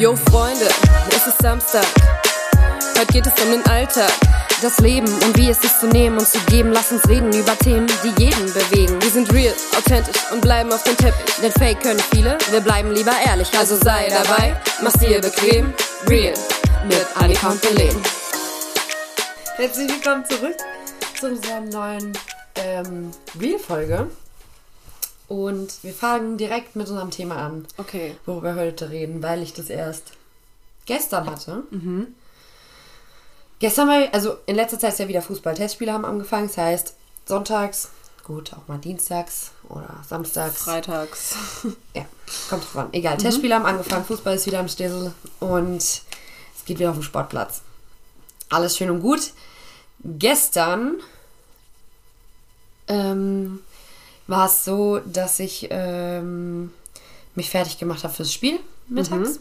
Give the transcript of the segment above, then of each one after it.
Yo Freunde, es ist Samstag. Heute geht es um den Alltag. Das Leben und wie es ist zu nehmen und zu geben. Lass uns reden über Themen, die jeden bewegen. Wir sind real, authentisch und bleiben auf dem Teppich. Denn Fake können viele, wir bleiben lieber ehrlich. Also sei dabei, mach's dir bequem. Real mit Annika und Belen. Herzlich willkommen zurück zu unserer neuen ähm, Real-Folge. Und wir fangen direkt mit unserem Thema an, Okay. worüber wir heute reden, weil ich das erst gestern hatte. Gestern mal, also in letzter Zeit ist ja wieder Fußball-Testspiele haben angefangen. Das heißt, sonntags, gut, auch mal dienstags oder samstags. Freitags. Ja, kommt drauf an. Egal, Testspiele haben angefangen, Fußball ist wieder am Stissel und es geht wieder auf den Sportplatz. Alles schön und gut. Gestern ähm, war es so, dass ich ähm, mich fertig gemacht habe fürs Spiel mittags.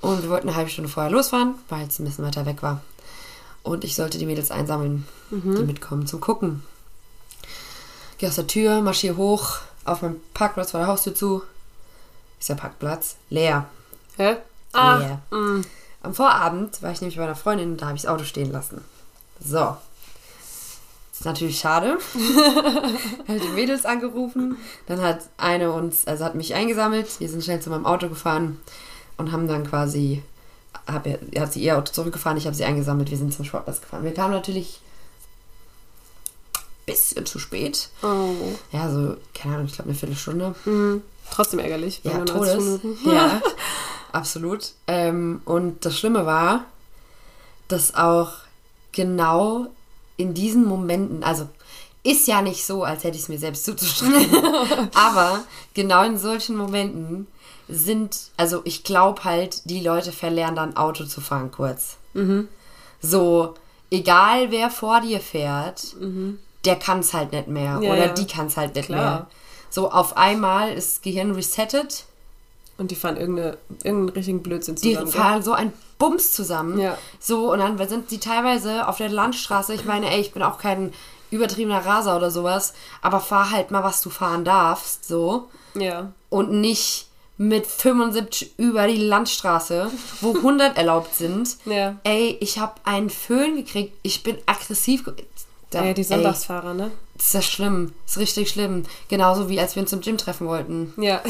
Und wir wollten eine halbe Stunde vorher losfahren, weil es ein bisschen weiter weg war. Und ich sollte die Mädels einsammeln, die mitkommen zum Gucken. Gehe aus der Tür, marschiere hoch, auf meinem Parkplatz vor der Haustür zu. Ist der Parkplatz leer. Hä? Ah, leer. mm. Am Vorabend war ich nämlich bei einer Freundin und da habe ich das Auto stehen lassen. So. Ist natürlich schade. hat die Mädels angerufen. Dann hat eine uns, also hat mich eingesammelt. Wir sind schnell zu meinem Auto gefahren und haben dann quasi, hab, ihr- hat sie ihr Auto zurückgefahren, ich habe sie eingesammelt. Wir sind zum Sportplatz gefahren. Wir kamen natürlich ein bisschen zu spät. Oh. Ja, so, keine Ahnung, ich glaube eine Viertelstunde. Hm. Trotzdem ärgerlich. Ja, Todes. 90 Minuten- Ja, absolut. Ähm, und das Schlimme war, dass auch genau in diesen Momenten, also ist ja nicht so, als hätte ich es mir selbst zuzuschreiben, aber genau in solchen Momenten sind, also ich glaube halt, die Leute verlernen dann Auto zu fahren kurz. So, egal wer vor dir fährt, der kann es halt nicht mehr Ja, oder ja. die kann es halt nicht Klar. mehr. So, auf einmal ist das Gehirn resettet Und die fahren irgendeine, irgendeinen richtigen Blödsinn die zusammen. gell? fahren so ein Bums zusammen. Ja. So, und dann sind sie teilweise auf der Landstraße. Ich meine, ey, ich bin auch kein übertriebener Raser oder sowas, aber fahr halt mal, was du fahren darfst, so. Ja. Und nicht mit 75 über die Landstraße, wo 100 erlaubt sind. Ja. Ey, ich habe einen Föhn gekriegt. Ich bin aggressiv. Da, Ja, die ey, Sonntagsfahrer, ne? Das ist ja schlimm. Das ist richtig schlimm. Genauso wie als wir uns zum Gym treffen wollten. Ja.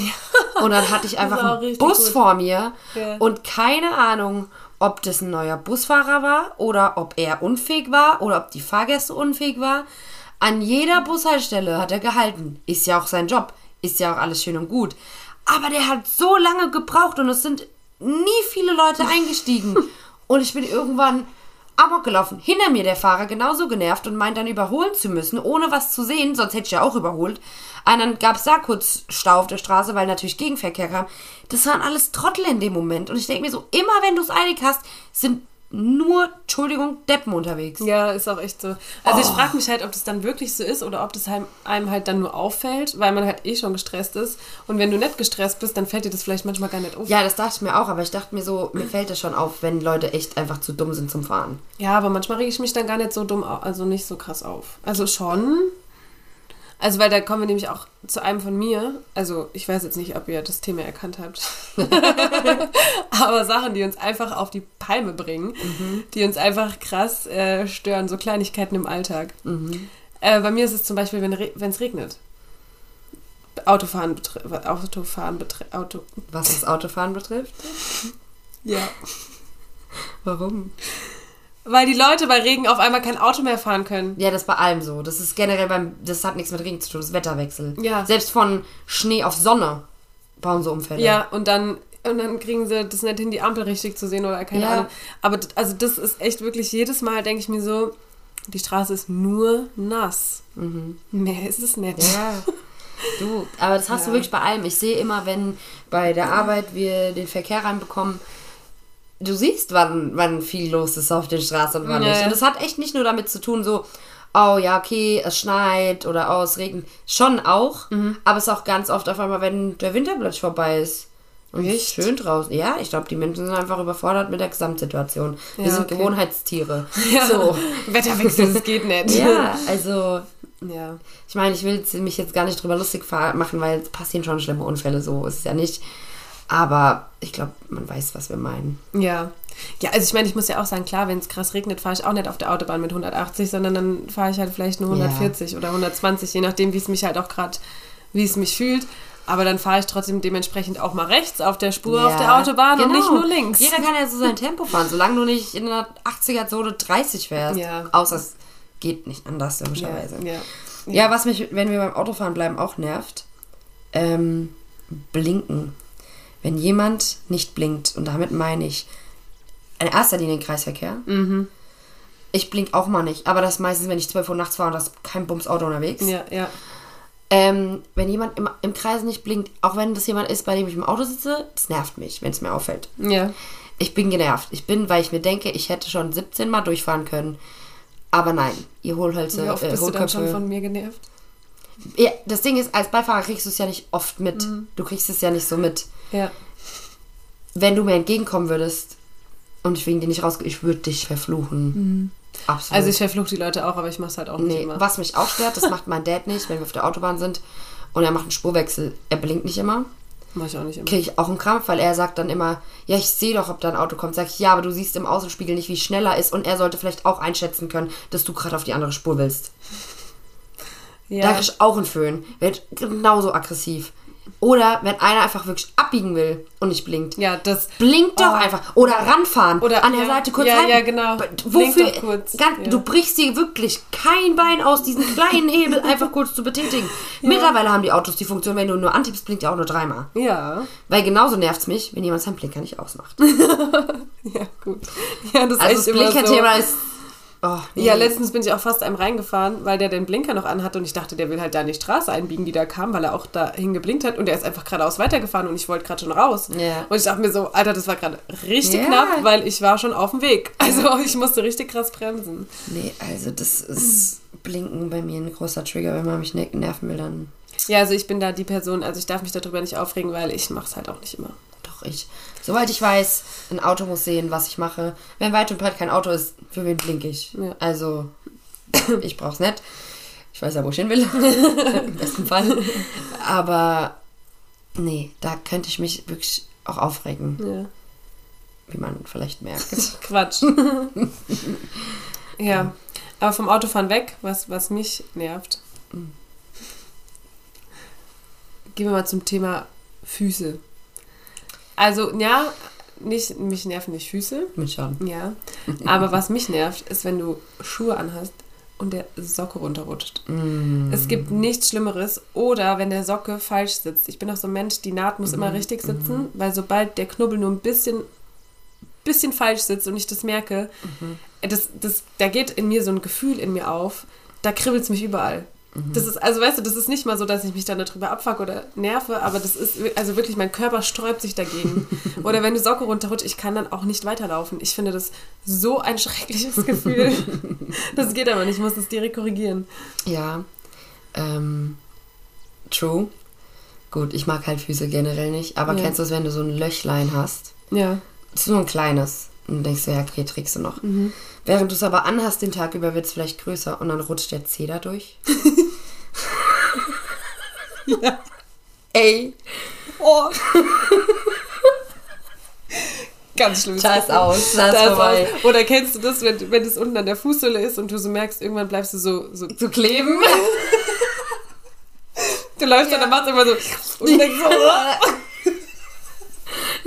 Und dann hatte ich einfach einen Bus gut. vor mir Ja. und keine Ahnung, ob das ein neuer Busfahrer war oder ob er unfähig war oder ob die Fahrgäste unfähig war. An jeder Bushaltestelle hat er gehalten. Ist ja auch sein Job. Ist ja auch alles schön und gut. Aber der hat so lange gebraucht und es sind nie viele Leute eingestiegen. und ich bin irgendwann amok gelaufen. Hinter mir der Fahrer genauso genervt und meint dann überholen zu müssen, ohne was zu sehen, sonst hätte ich ja auch überholt. Und dann gab es da kurz Stau auf der Straße, weil natürlich Gegenverkehr kam. Das waren alles Trottel in dem Moment. Und ich denke mir so, immer wenn du es eilig hast, sind nur, Entschuldigung, Deppen unterwegs. Ja, ist auch echt so. Also ich frage mich halt, ob das dann wirklich so ist oder ob das einem halt dann nur auffällt, weil man halt eh schon gestresst ist. Und wenn du nicht gestresst bist, dann fällt dir das vielleicht manchmal gar nicht auf. Ja, das dachte ich mir auch, aber ich dachte mir so, mir fällt das schon auf, wenn Leute echt einfach zu dumm sind zum Fahren. Ja, aber manchmal rege ich mich dann gar nicht so dumm, also nicht so krass auf. Also schon. Also, weil da kommen wir nämlich auch zu einem von mir. Also, ich weiß jetzt nicht, ob ihr das Thema erkannt habt. aber Sachen, die uns einfach auf die Palme bringen, die uns einfach krass äh, stören, so Kleinigkeiten im Alltag. Äh, bei mir ist es zum Beispiel, wenn es regnet. Autofahren betrifft. Autofahren betrifft. Auto. Was das Autofahren betrifft. Ja. Warum? Weil die Leute bei Regen auf einmal kein Auto mehr fahren können. Ja, das ist bei allem so. Das ist generell beim, das hat nichts mit Regen zu tun, das Wetterwechsel. Ja. Selbst von Schnee auf Sonne bauen so Unfälle. Ja, und dann, und dann kriegen sie das nicht hin, die Ampel richtig zu sehen oder keine Ja. Ahnung. Aber also das ist echt wirklich, jedes Mal denke ich mir so, die Straße ist nur nass. Mehr ist es nicht. Ja. Du, aber das hast du Ja. wirklich bei allem. Ich sehe immer, wenn bei der Arbeit wir den Verkehr reinbekommen, du siehst, wann, wann viel los ist auf den Straßen und wann Ja, nicht. Und das hat echt nicht nur damit zu tun, so, oh ja, okay, es schneit oder oh, es regnet. Schon auch, Mhm. aber es ist auch ganz oft auf einmal, wenn der Winter plötzlich vorbei ist. Und es ist schön draußen. Ja, ich glaube, die Menschen sind einfach überfordert mit der Gesamtsituation. Wir Ja, sind okay. Gewohnheitstiere. Ja. So. Wetterwechsel, das geht nicht. Ja, also ja. ich meine, ich will mich jetzt gar nicht drüber lustig machen, weil es passieren schon schlimme Unfälle, so ist es ja nicht. Aber ich glaube, man weiß, was wir meinen. Ja. Ja, also ich meine, ich muss ja auch sagen, klar, wenn es krass regnet, fahre ich auch nicht auf der Autobahn mit 180, sondern dann fahre ich halt vielleicht nur Ja. 140 oder 120, je nachdem, wie es mich halt auch gerade, wie es mich fühlt. Aber dann fahre ich trotzdem dementsprechend auch mal rechts auf der Spur auf Ja, der Autobahn und genau. nicht nur links. Jeder kann ja so sein Tempo fahren, solange du nicht in einer 80er-Zone 30 fährst. Ja. Außer es geht nicht anders, logischerweise. ja, ja. Ja, was mich, wenn wir beim Autofahren bleiben, auch nervt, ähm, blinken. Wenn jemand nicht blinkt, und damit meine ich in erster Linie den Kreisverkehr. Mhm. Ich blink auch mal nicht, aber das ist meistens, wenn ich 12 Uhr nachts fahre und da ist kein Bums-Auto unterwegs. ja, ja. Ähm, wenn jemand im, im Kreis nicht blinkt, auch wenn das jemand ist, bei dem ich im Auto sitze, das nervt mich, wenn es mir auffällt. Ja, Ich bin genervt. Ich bin, weil ich mir denke, ich hätte schon 17 Mal durchfahren können. Aber nein, ihr Hohlhölzer, wie oft äh, bist du dann schon Hohlköpfe. von mir genervt? Ja, das Ding ist, als Beifahrer kriegst du es ja nicht oft mit. Mhm. Du kriegst es ja nicht so mit. Ja, Wenn du mir entgegenkommen würdest und ich wegen dir nicht raus, ich würde dich verfluchen. Absolut. Mhm. also ich verfluche die Leute auch, aber ich mache es halt auch nicht nee, immer. was mich auch stört, das macht mein Dad nicht, wenn wir auf der Autobahn sind und er macht einen Spurwechsel. Er blinkt nicht immer. Mach ich auch nicht immer. Kriege ich auch einen Krampf, weil er sagt dann immer, ja, ich sehe doch, ob da ein Auto kommt. Sag ich, ja, aber du siehst im Außenspiegel nicht, wie schnell er ist und er sollte vielleicht auch einschätzen können, dass du gerade auf die andere Spur willst. Da Ja, krieg ich auch einen Föhn. Wird genauso aggressiv. Oder wenn einer einfach wirklich abbiegen will und nicht blinkt. ja das. Blink doch Oh. einfach. Oder ranfahren. Oder- an der ja, Seite kurz ja, halten. ja, genau. Wofür? doch kurz, Ganz, ja. Du brichst dir wirklich kein Bein aus, diesen kleinen Hebel einfach kurz zu betätigen. Mittlerweile haben die Autos die Funktion, wenn du nur antippst, blinkt ja auch nur dreimal. Ja, Weil genauso nervt es mich, wenn jemand seinen Blinker nicht ausmacht. ja, gut. Ja, das ist Also echt das immer so. Blinker-Thema ist. Oh, nee. Ja, letztens bin ich auch fast einem reingefahren, weil der den Blinker noch anhatte und ich dachte, der will halt da in die Straße einbiegen, die da kam, weil er auch dahin geblinkt hat und der ist einfach geradeaus weitergefahren und ich wollte gerade schon raus. Ja. Und ich dachte mir so, Alter, das war gerade richtig Ja. knapp, weil ich war schon auf dem Weg. Also ich musste richtig krass bremsen. Nee, also das ist Blinken bei mir ein großer Trigger. Wenn man mich ne- nerven will, dann Ja, also ich bin da die Person, also ich darf mich darüber nicht aufregen, weil ich mache es halt auch nicht immer. doch ich. Soweit ich weiß, ein Auto muss sehen, was ich mache. Wenn weit und breit kein Auto ist, für wen blinke ich? Ja. Also, ich brauch's nicht. Ich weiß ja, wo ich hin will. Im besten Fall. Aber nee, da könnte ich mich wirklich auch aufregen, Ja. wie man vielleicht merkt. Quatsch. ja. Aber vom Autofahren weg, was, was mich nervt. Gehen wir mal zum Thema Füße. Also, ja, nicht, mich nerven nicht Füße, Mich schon. ja. Aber was mich nervt, ist, wenn du Schuhe anhast und der Socke runterrutscht. Es gibt nichts Schlimmeres. Oder wenn der Socke falsch sitzt. Ich bin auch so ein Mensch, die Naht muss immer richtig sitzen, weil sobald der Knubbel nur ein bisschen, bisschen falsch sitzt und ich das merke, das, das, da geht in mir so ein Gefühl in mir auf, da kribbelt es mich überall. Das ist, also weißt du, das ist nicht mal so, dass ich mich dann darüber abfuck oder nerve, aber das ist, also wirklich, mein Körper sträubt sich dagegen. oder wenn die Socke runterrutscht, ich kann dann auch nicht weiterlaufen. Ich finde das so ein schreckliches Gefühl. das geht aber nicht, ich muss das direkt korrigieren. Ja. Ähm, true. Gut, ich mag halt Füße generell nicht. Aber Ja. kennst du es, wenn du so ein Löchlein hast? Ja. Das ist nur ein kleines. Und denkst du, ja, okay, trägst du noch. Mhm. Während du es aber anhast den Tag über, wird es vielleicht größer und dann rutscht der Zeh da durch. Ja. Ey, Oh. Ganz schlimm. Da ist aus, ist vorbei. aus. Oder kennst du das, wenn, wenn das unten an der Fußsohle ist und du so merkst, irgendwann bleibst du so, so zu kleben. du läufst und dann machst du immer so und denkst so, oh.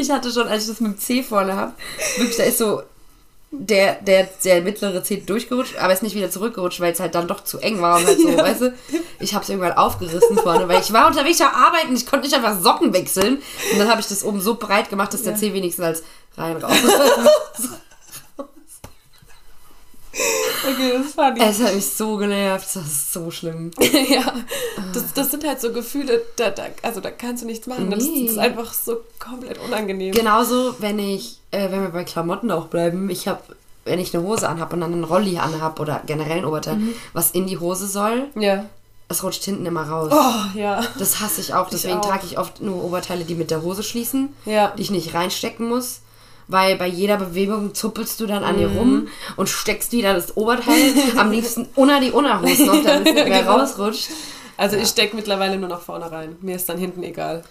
Ich hatte schon, als ich das mit dem Zeh vorne habe, wirklich, da ist so der, der, der mittlere Zeh durchgerutscht, aber ist nicht wieder zurückgerutscht, weil es halt dann doch zu eng war und halt so, weißt du, ich habe es irgendwann aufgerissen vorne, weil ich war unterwegs auf Arbeiten, ich konnte nicht einfach Socken wechseln und dann habe ich das oben so breit gemacht, dass der Ja. Zeh wenigstens als rein raus. Okay, das ist funny. es hat mich so genervt, das ist so schlimm. ja, das, das sind halt so Gefühle, da, da, also da kannst du nichts machen. Das, Nee. das ist einfach so komplett unangenehm. Genauso, wenn ich, äh, wenn wir bei Klamotten auch bleiben, ich habe, wenn ich eine Hose anhab und dann einen Rolli anhab oder generell ein Oberteil, was in die Hose soll, Ja. es rutscht hinten immer raus. Oh, ja. Das hasse ich auch. Deswegen auch. trage ich oft nur Oberteile, die mit der Hose schließen, Ja. die ich nicht reinstecken muss. Weil bei jeder Bewegung zuppelst du dann an dir rum und steckst wieder das Oberteil am liebsten unter die Unterhose noch, damit es nicht mehr Genau. rausrutscht. Also ich stecke mittlerweile nur nach vorne rein. Mir ist dann hinten egal.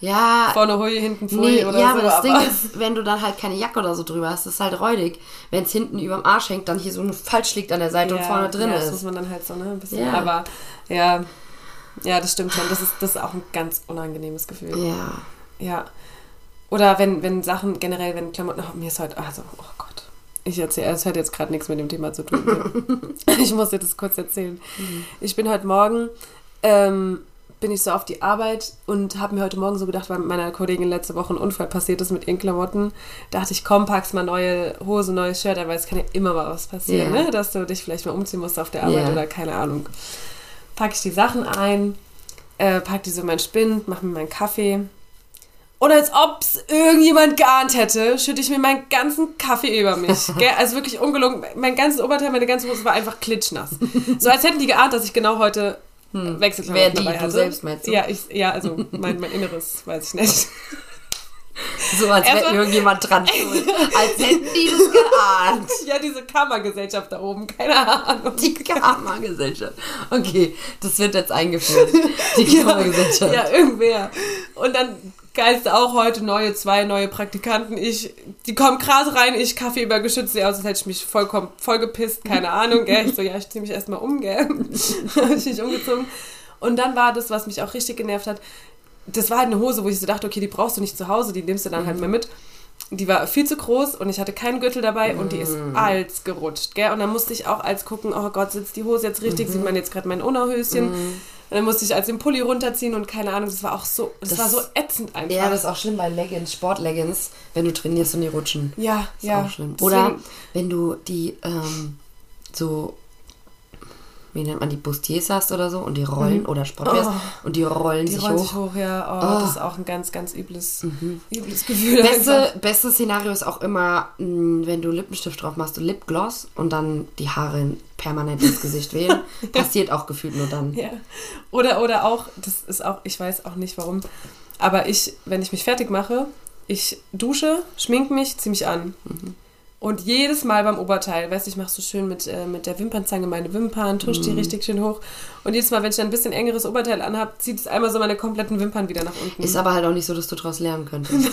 Ja. Vorne Hui, hinten Folie Nee, oder ja, so. aber das Ding ist, wenn du dann halt keine Jacke oder so drüber hast, ist halt räudig. Wenn es hinten über dem Arsch hängt, dann hier so ein falsch liegt an der Seite und vorne drin ja, Das muss ist. man dann halt so, ne? Ein bisschen. Ja. Aber ja, ja, das stimmt schon. Das ist, das ist auch ein ganz unangenehmes Gefühl. Ja. Ja. Oder wenn, wenn Sachen generell, wenn Klamotten. Oh, mir ist heute. Also, oh Gott. Ich erzähle, es hat jetzt gerade nichts mit dem Thema zu tun. ich muss dir das kurz erzählen. Ich bin heute Morgen. Ähm, bin ich so auf die Arbeit und habe mir heute Morgen so gedacht, weil meiner Kollegin letzte Woche ein Unfall passiert ist mit ihren Klamotten, dachte ich, komm, packst mal neue Hose, neues Shirt, aber es kann ja immer mal was passieren, Ja. ne? dass du dich vielleicht mal umziehen musst auf der Arbeit Ja. oder keine Ahnung. Packe ich die Sachen ein, äh, pack die so in mein Spind, mach mir meinen Kaffee. Und als ob es irgendjemand geahnt hätte, schütte ich mir meinen ganzen Kaffee über mich. Gell? Also wirklich ungelogen. Mein ganzes Oberteil, meine ganze Hose war einfach klitschnass. So als hätten die geahnt, dass ich genau heute hm. Wechselklamotten Wer die, dabei du hatte. selbst meinst du? Ja, ich, ja also mein, mein Inneres, weiß ich nicht. So als wäre irgendjemand dran schuld. Als hätten die das geahnt. Ja, diese Kammergesellschaft da oben, keine Ahnung. Die Karma-Gesellschaft. Okay, das wird jetzt eingeführt. Die Karma-Gesellschaft. Ja, irgendwer. Und dann geilste auch heute neue, zwei neue Praktikanten. Ich, die kommen gerade rein, ich Kaffee übergeschützt, sie aus, als hätte ich mich vollkommen vollgepisst, keine Ahnung, gell. Ich so, ja, ich zieh mich erstmal um, gell. Hab ich mich umgezogen. Und dann war das, was mich auch richtig genervt hat, das war halt eine Hose, wo ich so dachte, okay, die brauchst du nicht zu Hause, die nimmst du dann halt mal mit. Die war viel zu groß und ich hatte keinen Gürtel dabei und die ist als gerutscht, gell? Und dann musste ich auch als gucken, oh Gott, sitzt die Hose jetzt richtig, sieht man jetzt gerade mein Unterhöschen. Und dann musste ich als den Pulli runterziehen und keine Ahnung, das war auch so, das, Das- war so ätzend einfach. Ja, das ist auch schlimm bei Leggings, Sportleggings, wenn du trainierst und die rutschen. ja, ist ja. auch schlimm. Deswegen- Oder wenn du die ähm, so, wie nennt man die, Bustiers hast oder so und die rollen oder Sportwears Oh. und die rollen die sich rollen hoch. sich hoch, ja. Oh, Oh. Das ist auch ein ganz, ganz übles, übles Gefühl. Beste, beste Szenario ist auch immer, mh, wenn du Lippenstift drauf machst, du Lipgloss und dann die Haare permanent ins Gesicht wählen. Passiert auch gefühlt nur dann. Ja. Oder, oder auch, das ist auch, ich weiß auch nicht warum, aber ich, wenn ich mich fertig mache, ich dusche, schminke mich, ziehe mich an. Und jedes Mal beim Oberteil, weißt du, ich mache so schön mit, äh, mit der Wimpernzange meine Wimpern, tusche die richtig schön hoch. Und jedes Mal, wenn ich dann ein bisschen engeres Oberteil anhab, zieht es einmal so meine kompletten Wimpern wieder nach unten. Ist aber halt auch nicht so, dass du daraus lernen könntest.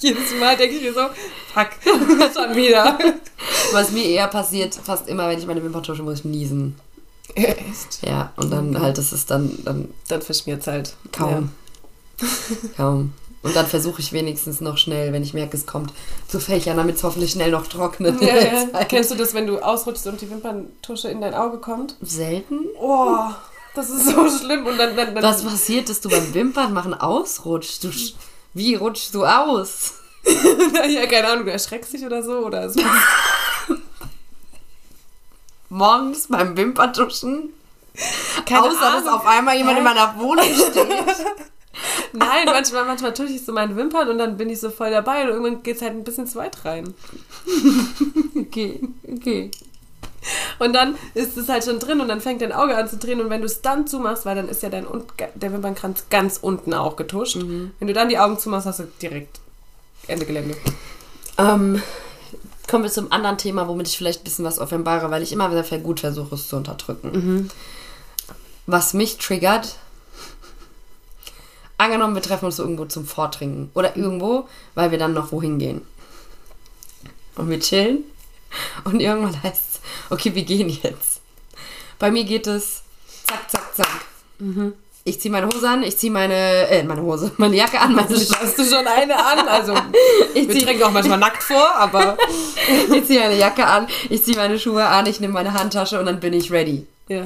jedes Mal denke ich mir so, fuck, schon wieder. Was mir eher passiert, fast immer, wenn ich meine Wimpern tusche, muss ich niesen. Echt? Ja, und dann halt, das ist dann, dann Dann verschmiert es halt. kaum. Kaum. Und dann versuche ich wenigstens noch schnell, wenn ich merke, es kommt, zu fächern, damit es hoffentlich schnell noch trocknet. Ja, ja. Kennst du das, wenn du ausrutschst und die Wimperntusche in dein Auge kommt? Selten. Oh, das ist so schlimm. Und dann, dann, dann Was passiert, dass du beim Wimpernmachen ausrutschst? Du, wie rutschst du aus? ja, keine Ahnung, du erschreckst dich oder so. Oder so. Morgens beim Wimperntuschen? Keine Außer, dass Ahnung. auf einmal jemand in meiner Wohnung steht. Nein, manchmal, manchmal tue ich so meine Wimpern und dann bin ich so voll dabei und irgendwann geht es halt ein bisschen zu weit rein. Okay, okay. Und dann ist es halt schon drin und dann fängt dein Auge an zu drehen und wenn du es dann zumachst, weil dann ist ja dein Un- der Wimpernkranz ganz unten auch getuscht. Wenn du dann die Augen zumachst, hast du direkt Ende Gelände. Ähm, kommen wir zum anderen Thema, womit ich vielleicht ein bisschen was offenbare, weil ich immer wieder sehr gut versuche, es zu unterdrücken. Was mich triggert, angenommen, wir treffen uns irgendwo zum Vortrinken oder irgendwo, weil wir dann noch wohin gehen. Und wir chillen und irgendwann heißt es, okay, wir gehen jetzt. Bei mir geht es zack, zack, zack. Ich ziehe meine Hose an, ich ziehe meine, äh, meine Hose, meine Jacke an, meine Also hast du schon eine an? Also Ich wir trinken auch manchmal nackt vor, aber Ich ziehe meine Jacke an, ich ziehe meine Schuhe an, ich nehme meine Handtasche und dann bin ich ready. ja.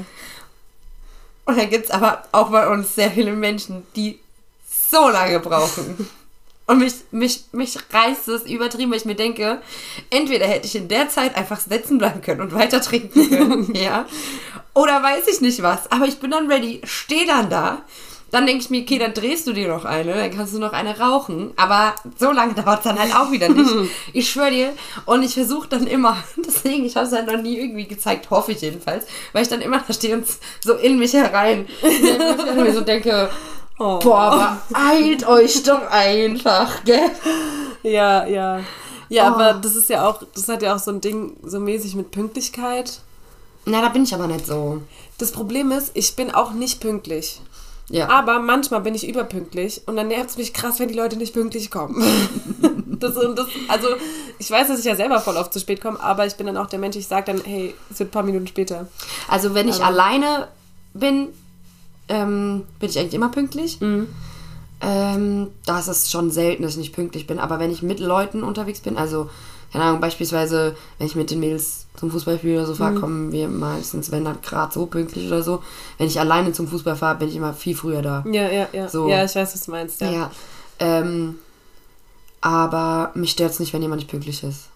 Und dann gibt es aber auch bei uns sehr viele Menschen, die so lange brauchen. Und mich, mich, mich reißt es übertrieben, weil ich mir denke, entweder hätte ich in der Zeit einfach sitzen bleiben können und weiter trinken können, ja. Oder weiß ich nicht was. Aber ich bin dann ready, stehe dann da. Dann denke ich mir, okay, dann drehst du dir noch eine, dann kannst du noch eine rauchen. Aber so lange dauert es dann halt auch wieder nicht. Ich schwöre dir. Und ich versuche dann immer, deswegen, ich habe es halt noch nie irgendwie gezeigt, hoffe ich jedenfalls, weil ich dann immer da stehe und so in mich herein. Und mir so denke, Oh. boah, aber eilt euch doch einfach, gell? Ja, ja. Ja, Oh. aber das ist ja auch, das hat ja auch so ein Ding so mäßig mit Pünktlichkeit. Na, da bin ich aber nicht so. Das Problem ist, ich bin auch nicht pünktlich. Ja. Aber manchmal bin ich überpünktlich und dann nervt es mich krass, wenn die Leute nicht pünktlich kommen. das, das, also, ich weiß, dass ich ja selber voll oft zu spät komme, aber ich bin dann auch der Mensch, ich sage dann, hey, es wird ein paar Minuten später. Also wenn ich Aber- alleine bin, ähm, bin ich eigentlich immer pünktlich. Mhm. Ähm, da ist es schon selten, dass ich nicht pünktlich bin. Aber wenn ich mit Leuten unterwegs bin, also, keine Ahnung, beispielsweise, wenn ich mit den Mädels zum Fußballspiel oder so fahre, Mhm. kommen wir meistens, wenn dann gerade so pünktlich oder so. Wenn ich alleine zum Fußball fahre, bin ich immer viel früher da. Ja, ja, ja. So. Ja, ich weiß, was du meinst. Ja. Ja. Ähm, aber mich stört es nicht, wenn jemand nicht pünktlich ist.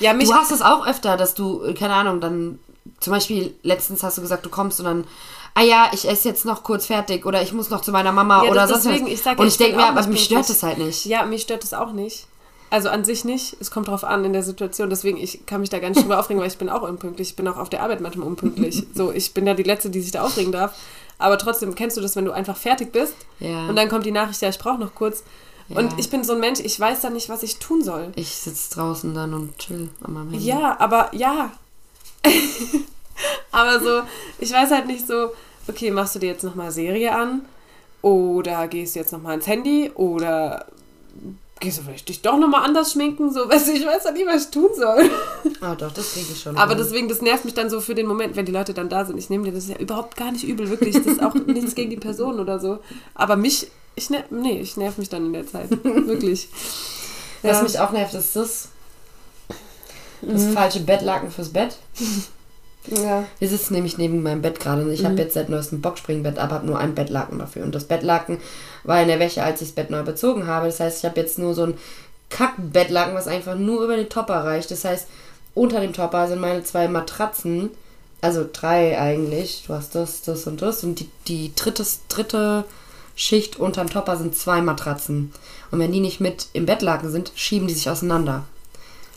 Ja, mich Du hast es auch öfter, dass du, äh, keine Ahnung, dann zum Beispiel letztens hast du gesagt, du kommst und dann, ah ja, ich esse jetzt noch kurz fertig oder ich muss noch zu meiner Mama Ja, oder sonst deswegen, was. ich sag und ich ich denke mir, aber mich stört das halt nicht. Ja, mich stört das auch nicht. Also an sich nicht. Es kommt drauf an in der Situation. Deswegen, ich kann mich da gar nicht drüber aufregen, weil ich bin auch unpünktlich. Ich bin auch auf der Arbeit manchmal unpünktlich. So, ich bin ja die Letzte, die sich da aufregen darf. Aber trotzdem kennst du das, wenn du einfach fertig bist Ja. und dann kommt die Nachricht, ja, ich brauche noch kurz. Und Ja. ich bin so ein Mensch, ich weiß dann nicht, was ich tun soll. Ich sitze draußen dann und chill meinem Handy. Ja, aber ja. aber so, ich weiß halt nicht so, okay, machst du dir jetzt nochmal Serie an? Oder gehst du jetzt nochmal ins Handy? Oder gehst du vielleicht dich doch nochmal anders schminken? So, weißt du, ich weiß halt nicht, was ich tun soll. Ah, doch, das kriege ich schon. Aber hin. deswegen, das nervt mich dann so für den Moment, wenn die Leute dann da sind. Ich nehme dir das ja überhaupt gar nicht übel, wirklich. Das ist auch nichts gegen die Person oder so. Aber mich, ich nerv, nee, ich nerv mich dann in der Zeit. Wirklich. Was Ja. mich auch nervt, ist das. Das Mhm. falsche Bettlaken fürs Bett. Ja. Wir sitzen nämlich neben meinem Bett gerade und ich Mhm. habe jetzt seit neuestem Boxspringbett, aber habe nur ein Bettlaken dafür. Und das Bettlaken war in der Wäsche, als ich das Bett neu bezogen habe. Das heißt, ich habe jetzt nur so ein Kackbettlaken, was einfach nur über den Topper reicht. Das heißt, unter dem Topper sind meine zwei Matratzen, also drei eigentlich. Du hast das, das und das. Und die, die dritte, dritte Schicht unterm Topper sind zwei Matratzen. Und wenn die nicht mit im Bettlaken sind, schieben die sich auseinander.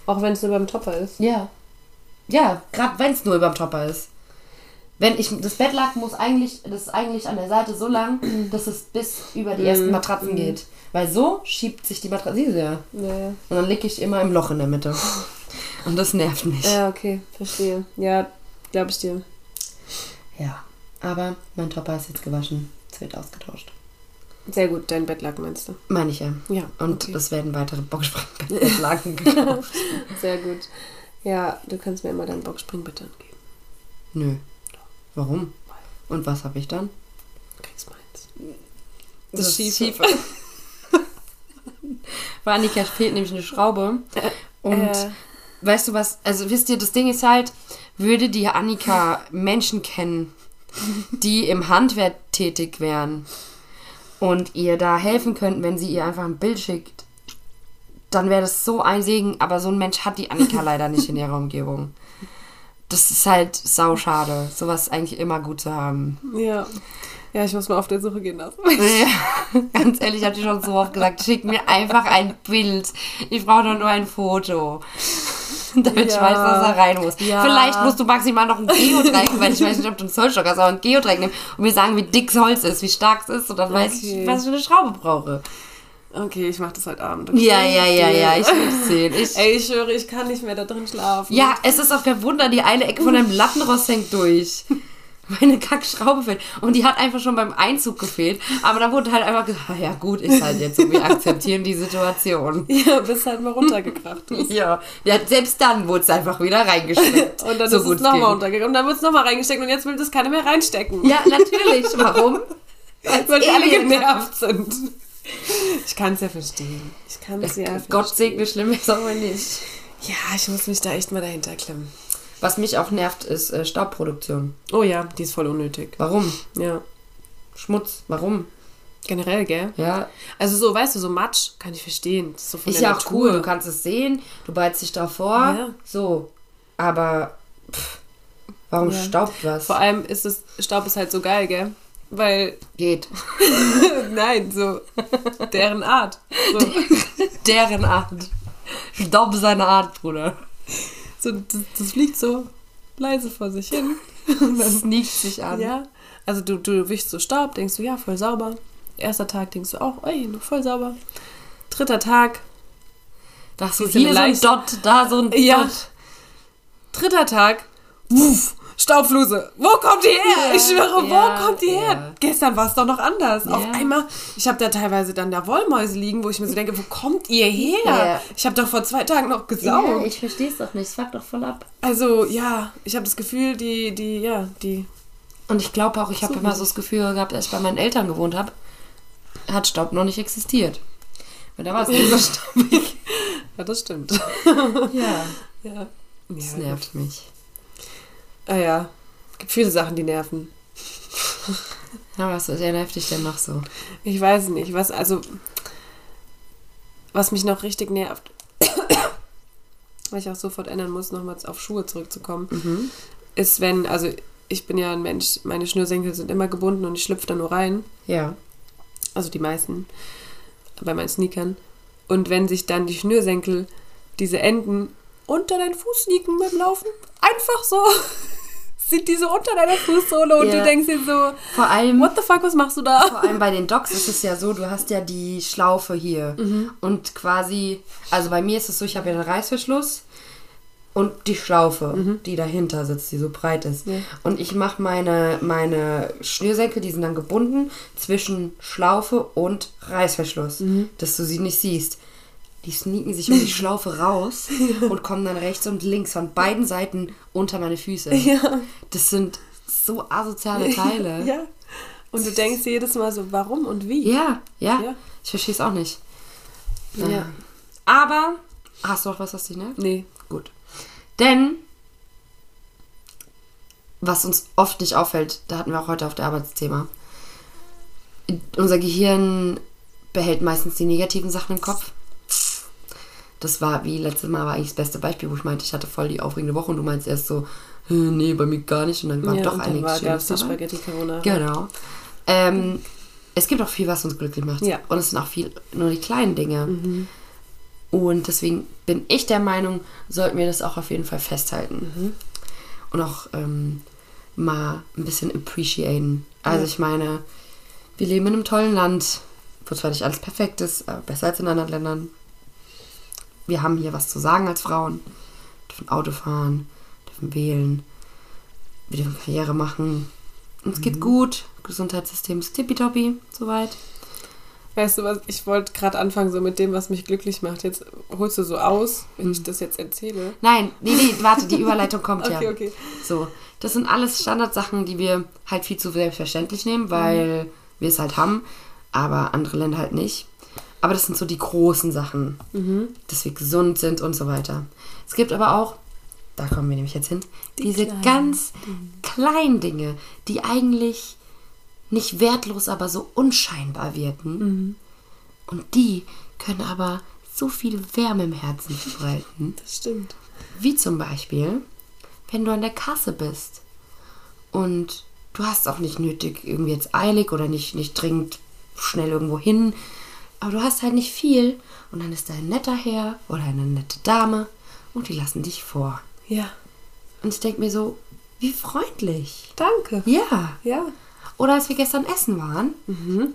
Auch wenn es nur beim Topper ist. Ja. Ja, gerade wenn es nur überm Topper ist. Wenn ich das Bettlaken muss eigentlich, das ist eigentlich an der Seite so lang, dass es bis über die ersten Matratzen geht. Weil so schiebt sich die Matratze. Siehst ja. Ja. Und dann liege ich immer im Loch in der Mitte. Und das nervt mich. Ja, okay, verstehe. Ja, glaube ich dir. Ja. Aber mein Topper ist jetzt gewaschen. Es wird ausgetauscht. Sehr gut, dein Bettlaken meinst du. Meine ich ja. Ja, Und okay. es werden weitere Boxspringbettlaken gekauft. Sehr gut. Ja, du kannst mir immer deinen Boxspringbett angeben. Nö. Warum? Und was habe ich dann? Du kriegst meins. Das Das ist Schiefe. Bei Annika fehlt nämlich eine Schraube. Und äh. weißt du was? Also wisst ihr, das Ding ist halt, würde die Annika Menschen kennen, die im Handwerk tätig wären und ihr da helfen könnten, wenn sie ihr einfach ein Bild schickt, dann wäre das so ein Segen. Aber so ein Mensch hat die Annika leider nicht in ihrer Umgebung. Das ist halt sauschade. Sowas ist eigentlich immer gut zu haben. Ja. Ja, ich muss mal auf der Suche gehen lassen. Ja, ganz ehrlich, ich habe dir schon so oft gesagt, schick mir einfach ein Bild. Ich brauche doch nur ein Foto. Damit ich Ja. weiß, was da rein muss. Ja. Vielleicht musst du maximal noch ein Geodreieck, weil ich weiß nicht, ob du einen Zollstock hast, aber ein Geodreieck nehmen und mir sagen, wie dick das Holz ist, wie stark es ist und dann weiß Okay. ich, was ich für eine Schraube brauche. Okay, ich mach das heute Abend. okay? Ja, ja, ja, ja, ich will es sehen. Ich, Ey, ich schwöre, ich kann nicht mehr da drin schlafen. ja, es ist auch kein Wunder, die eine Ecke von deinem Lattenrost hängt durch. Meine Kackschraube fehlt. Und die hat einfach schon beim Einzug gefehlt. Aber da wurde halt einfach gesagt, "Ah ja gut, ist halt jetzt so, wir akzeptieren die Situation. Ja, bis halt mal runtergekracht ist. Ja, ja selbst dann wurde es einfach wieder reingesteckt. Und dann so ist es nochmal ging. runtergegangen. Und dann wird es nochmal reingesteckt und jetzt will das keiner mehr reinstecken. Ja, natürlich. Warum? weil die alle genervt sind. Ich kann es ja verstehen. Ich kann es ja Gott segne schlimm ist aber nicht. Ja, ich muss mich da echt mal dahinter klemmen. Was mich auch nervt, ist äh, Staubproduktion. Oh ja, die ist voll unnötig. Warum? Ja. Schmutz. Warum? Generell, gell? Ja, Also so, weißt du, so Matsch kann ich verstehen. Das ist so von ist ja auch Natur. cool. Du kannst es sehen, du beizt dich davor. Ja. So. Aber pff, warum Ja. staubt was? Vor allem ist es, Staub ist halt so geil, gell? Weil, Geht. nein, so, deren Art. So, Deren Art. Staub ist seine Art, Bruder. so das, das fliegt so leise vor sich hin. Das sneakt sich an. Ja, also du, du wischst so Staub, denkst du, ja, voll sauber. Erster Tag denkst du auch, ey, noch voll sauber. Dritter Tag, Da Siehst du hier so ein Dot, da so ein Ja. Dot. dritter Tag, wuff, Staubfluse, wo kommt die her? Ja, ich schwöre, wo ja, kommt die her? ja. Gestern war es doch noch anders. Auf einmal, ich habe da teilweise dann da Wollmäuse liegen, wo ich mir so denke, wo kommt ihr her? Ich habe doch vor zwei Tagen noch gesaugt. ich verstehe es doch nicht. Es fuckt doch voll ab. Also ja, ich habe das Gefühl, die, die, ja, die. Und ich glaube auch, ich habe immer so das Gefühl gehabt, als ich bei meinen Eltern gewohnt habe, hat Staub noch nicht existiert. Weil da war es nicht so staubig. Ja, das stimmt. Ja. ja. Das nervt mich. Ah ja, gibt viele Sachen, die nerven. Ja, was nervt dich denn noch so? Ich weiß nicht, was, also, was mich noch richtig nervt, was ich auch sofort ändern muss, nochmals auf Schuhe zurückzukommen, ist, wenn, also, ich bin ja ein Mensch, meine Schnürsenkel sind immer gebunden und ich schlüpfe da nur rein, Ja. also die meisten, bei meinen Sneakern. Und wenn sich dann die Schnürsenkel, diese Enden unter deinen Fuß sneaken beim Laufen, einfach so, sind die so unter deiner Fußsohle und Ja. du denkst dir so, Vor allem, what the fuck, was machst du da? vor allem bei den Docs ist es ja so, du hast ja die Schlaufe hier. Und quasi, also bei mir ist es so, ich habe ja den Reißverschluss und die Schlaufe, die dahinter sitzt, die so breit ist. Ja. Und ich mache meine, meine Schnürsenkel, die sind dann gebunden zwischen Schlaufe und Reißverschluss, dass du sie nicht siehst. Die sneaken sich um die Schlaufe raus und kommen dann rechts und links von beiden Seiten unter meine Füße. Ja. Das sind so asoziale Teile. Ja. Und du denkst jedes Mal so, warum und wie? Ja, ja. Ja. Ich verstehe es auch nicht. Ja. Aber, hast du noch was, was dich nervt? Nee. Gut. Denn, was uns oft nicht auffällt, da hatten wir auch heute auf der Arbeit das Thema, unser Gehirn behält meistens die negativen Sachen im Kopf. Das war, wie letztes Mal war eigentlich das beste Beispiel, wo ich meinte, ich hatte voll die aufregende Woche und du meinst erst so, "Äh, nee, bei mir gar nicht. Und dann war ja, doch einiges die dabei. Spaghetti Carbonara. Genau. Ähm, es gibt auch viel, was uns glücklich macht. Ja. Und es sind auch viel nur die kleinen Dinge. Und deswegen bin ich der Meinung, sollten wir das auch auf jeden Fall festhalten. Und auch ähm, mal ein bisschen appreciaten. Also Ja. ich meine, wir leben in einem tollen Land, wo zwar nicht alles perfekt ist, aber besser als in anderen Ländern. Wir haben hier was zu sagen als Frauen. Wir dürfen Auto fahren, dürfen wählen, wir dürfen Karriere machen. Uns geht gut, Gesundheitssystem ist tippitoppi, soweit. Weißt du was, ich wollte gerade anfangen so mit dem, was mich glücklich macht. Jetzt holst du so aus, wenn ich das jetzt erzähle. Nein, nee, nee, warte, die Überleitung kommt ja. Okay, okay. So, das sind alles Standardsachen, die wir halt viel zu selbstverständlich nehmen, weil wir es halt haben, aber andere Länder halt nicht. Aber das sind so die großen Sachen, dass wir gesund sind und so weiter. Es gibt aber auch, da kommen wir nämlich jetzt hin, diese kleinen ganz kleinen Dinge, die eigentlich nicht wertlos, aber so unscheinbar wirken. Und die können aber so viel Wärme im Herzen verbreiten. Das stimmt. Wie zum Beispiel, wenn du an der Kasse bist und du hast auch nicht nötig, irgendwie jetzt eilig oder nicht, nicht dringend schnell irgendwo hin, aber du hast halt nicht viel und dann ist da ein netter Herr oder eine nette Dame und die lassen dich vor. Ja. Und ich denke mir so, wie freundlich. Danke. Ja. Ja. Oder als wir gestern essen waren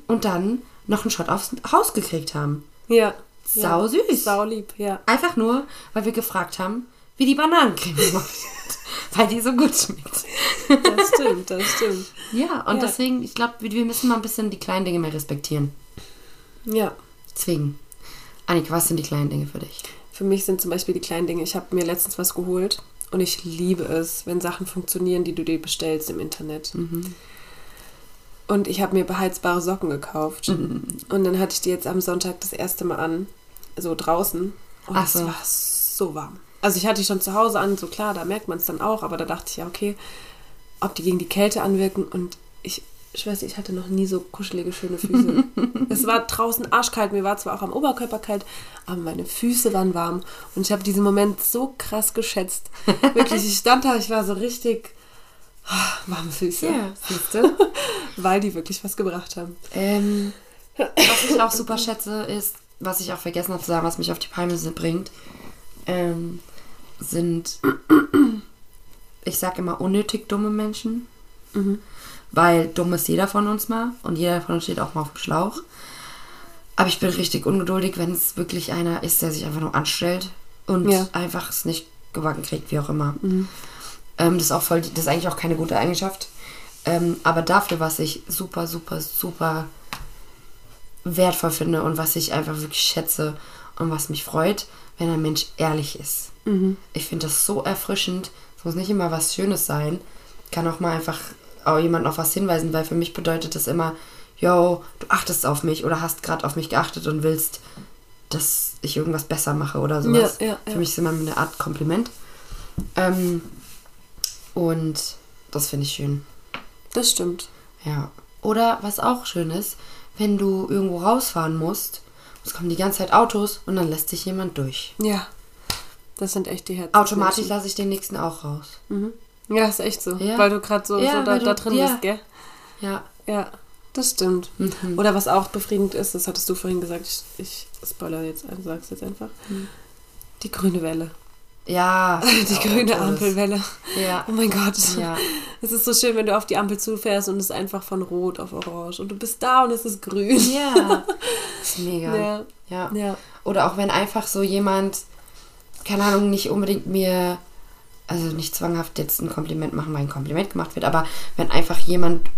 und dann noch einen Shot aufs Haus gekriegt haben. Ja. Sau ja. süß. Sau lieb, ja. Einfach nur, weil wir gefragt haben, wie die Bananencreme gemacht wird. weil die so gut schmeckt. Das stimmt, das stimmt. Ja, und Ja. deswegen, ich glaube, wir müssen mal ein bisschen die kleinen Dinge mehr respektieren. Ja. Deswegen, Annika, was sind die kleinen Dinge für dich? Für mich sind zum Beispiel die kleinen Dinge. Ich habe mir letztens was geholt und ich liebe es, wenn Sachen funktionieren, die du dir bestellst im Internet. Und ich habe mir beheizbare Socken gekauft. Und dann hatte ich die jetzt am Sonntag das erste Mal an, so draußen. Und Ach es so. war so warm. Also ich hatte die schon zu Hause an, so klar, da merkt man es dann auch, aber da dachte ich ja, okay, ob die gegen die Kälte anwirken. Und ich, ich weiß nicht, ich hatte noch nie so kuschelige, schöne Füße. es war draußen arschkalt, mir war zwar auch am Oberkörper kalt, aber meine Füße waren warm. Und ich habe diesen Moment so krass geschätzt. Wirklich, ich stand da, ich war so richtig ah, warme Füße. siehst du? Weil die wirklich was gebracht haben. ähm, was ich auch super schätze, ist, was ich auch vergessen habe zu sagen, was mich auf die Palme bringt, ähm, sind, ich sag immer, unnötig dumme Menschen. Weil dumm ist jeder von uns mal und jeder von uns steht auch mal auf dem Schlauch. Aber ich bin richtig ungeduldig, wenn es wirklich einer ist, der sich einfach nur anstellt und Ja. einfach es nicht gebacken kriegt, wie auch immer. Ähm, das ist auch voll, das ist eigentlich auch keine gute Eigenschaft. Ähm, aber dafür, was ich super, super, super wertvoll finde und was ich einfach wirklich schätze und was mich freut, wenn ein Mensch ehrlich ist. Ich finde das so erfrischend. Es muss nicht immer was Schönes sein. Kann auch mal einfach auch jemand auf was hinweisen, weil für mich bedeutet das immer, yo, du achtest auf mich oder hast gerade auf mich geachtet und willst, dass ich irgendwas besser mache oder sowas. Ja, ja, für ja. mich ist immer eine Art Kompliment. Ähm, und das finde ich schön. Das stimmt. Ja. Oder was auch schön ist, wenn du irgendwo rausfahren musst, es kommen die ganze Zeit Autos und dann lässt sich jemand durch. Ja. Das sind echt die Herzen. Automatisch lasse ich den nächsten auch raus. Ja, ist echt so. Ja. Weil du gerade so, Ja, so da, du- da drin ja. bist, gell? Ja. Ja, das stimmt. Mhm. Oder was auch befriedigend ist, das hattest du vorhin gesagt, ich, ich spoiler jetzt, sag's jetzt einfach. Die grüne Welle. Ja. Die grüne. Ampelwelle. Ja. Oh mein Gott. Ja. Es ist so schön, wenn du auf die Ampel zufährst und es ist einfach von rot auf orange und du bist da und es ist grün. Ja. Das ist mega. Ja. Ja. Ja. Oder auch wenn einfach so jemand, keine Ahnung, nicht unbedingt mir, also nicht zwanghaft jetzt ein Kompliment machen, weil ein Kompliment gemacht wird, aber wenn einfach jemand,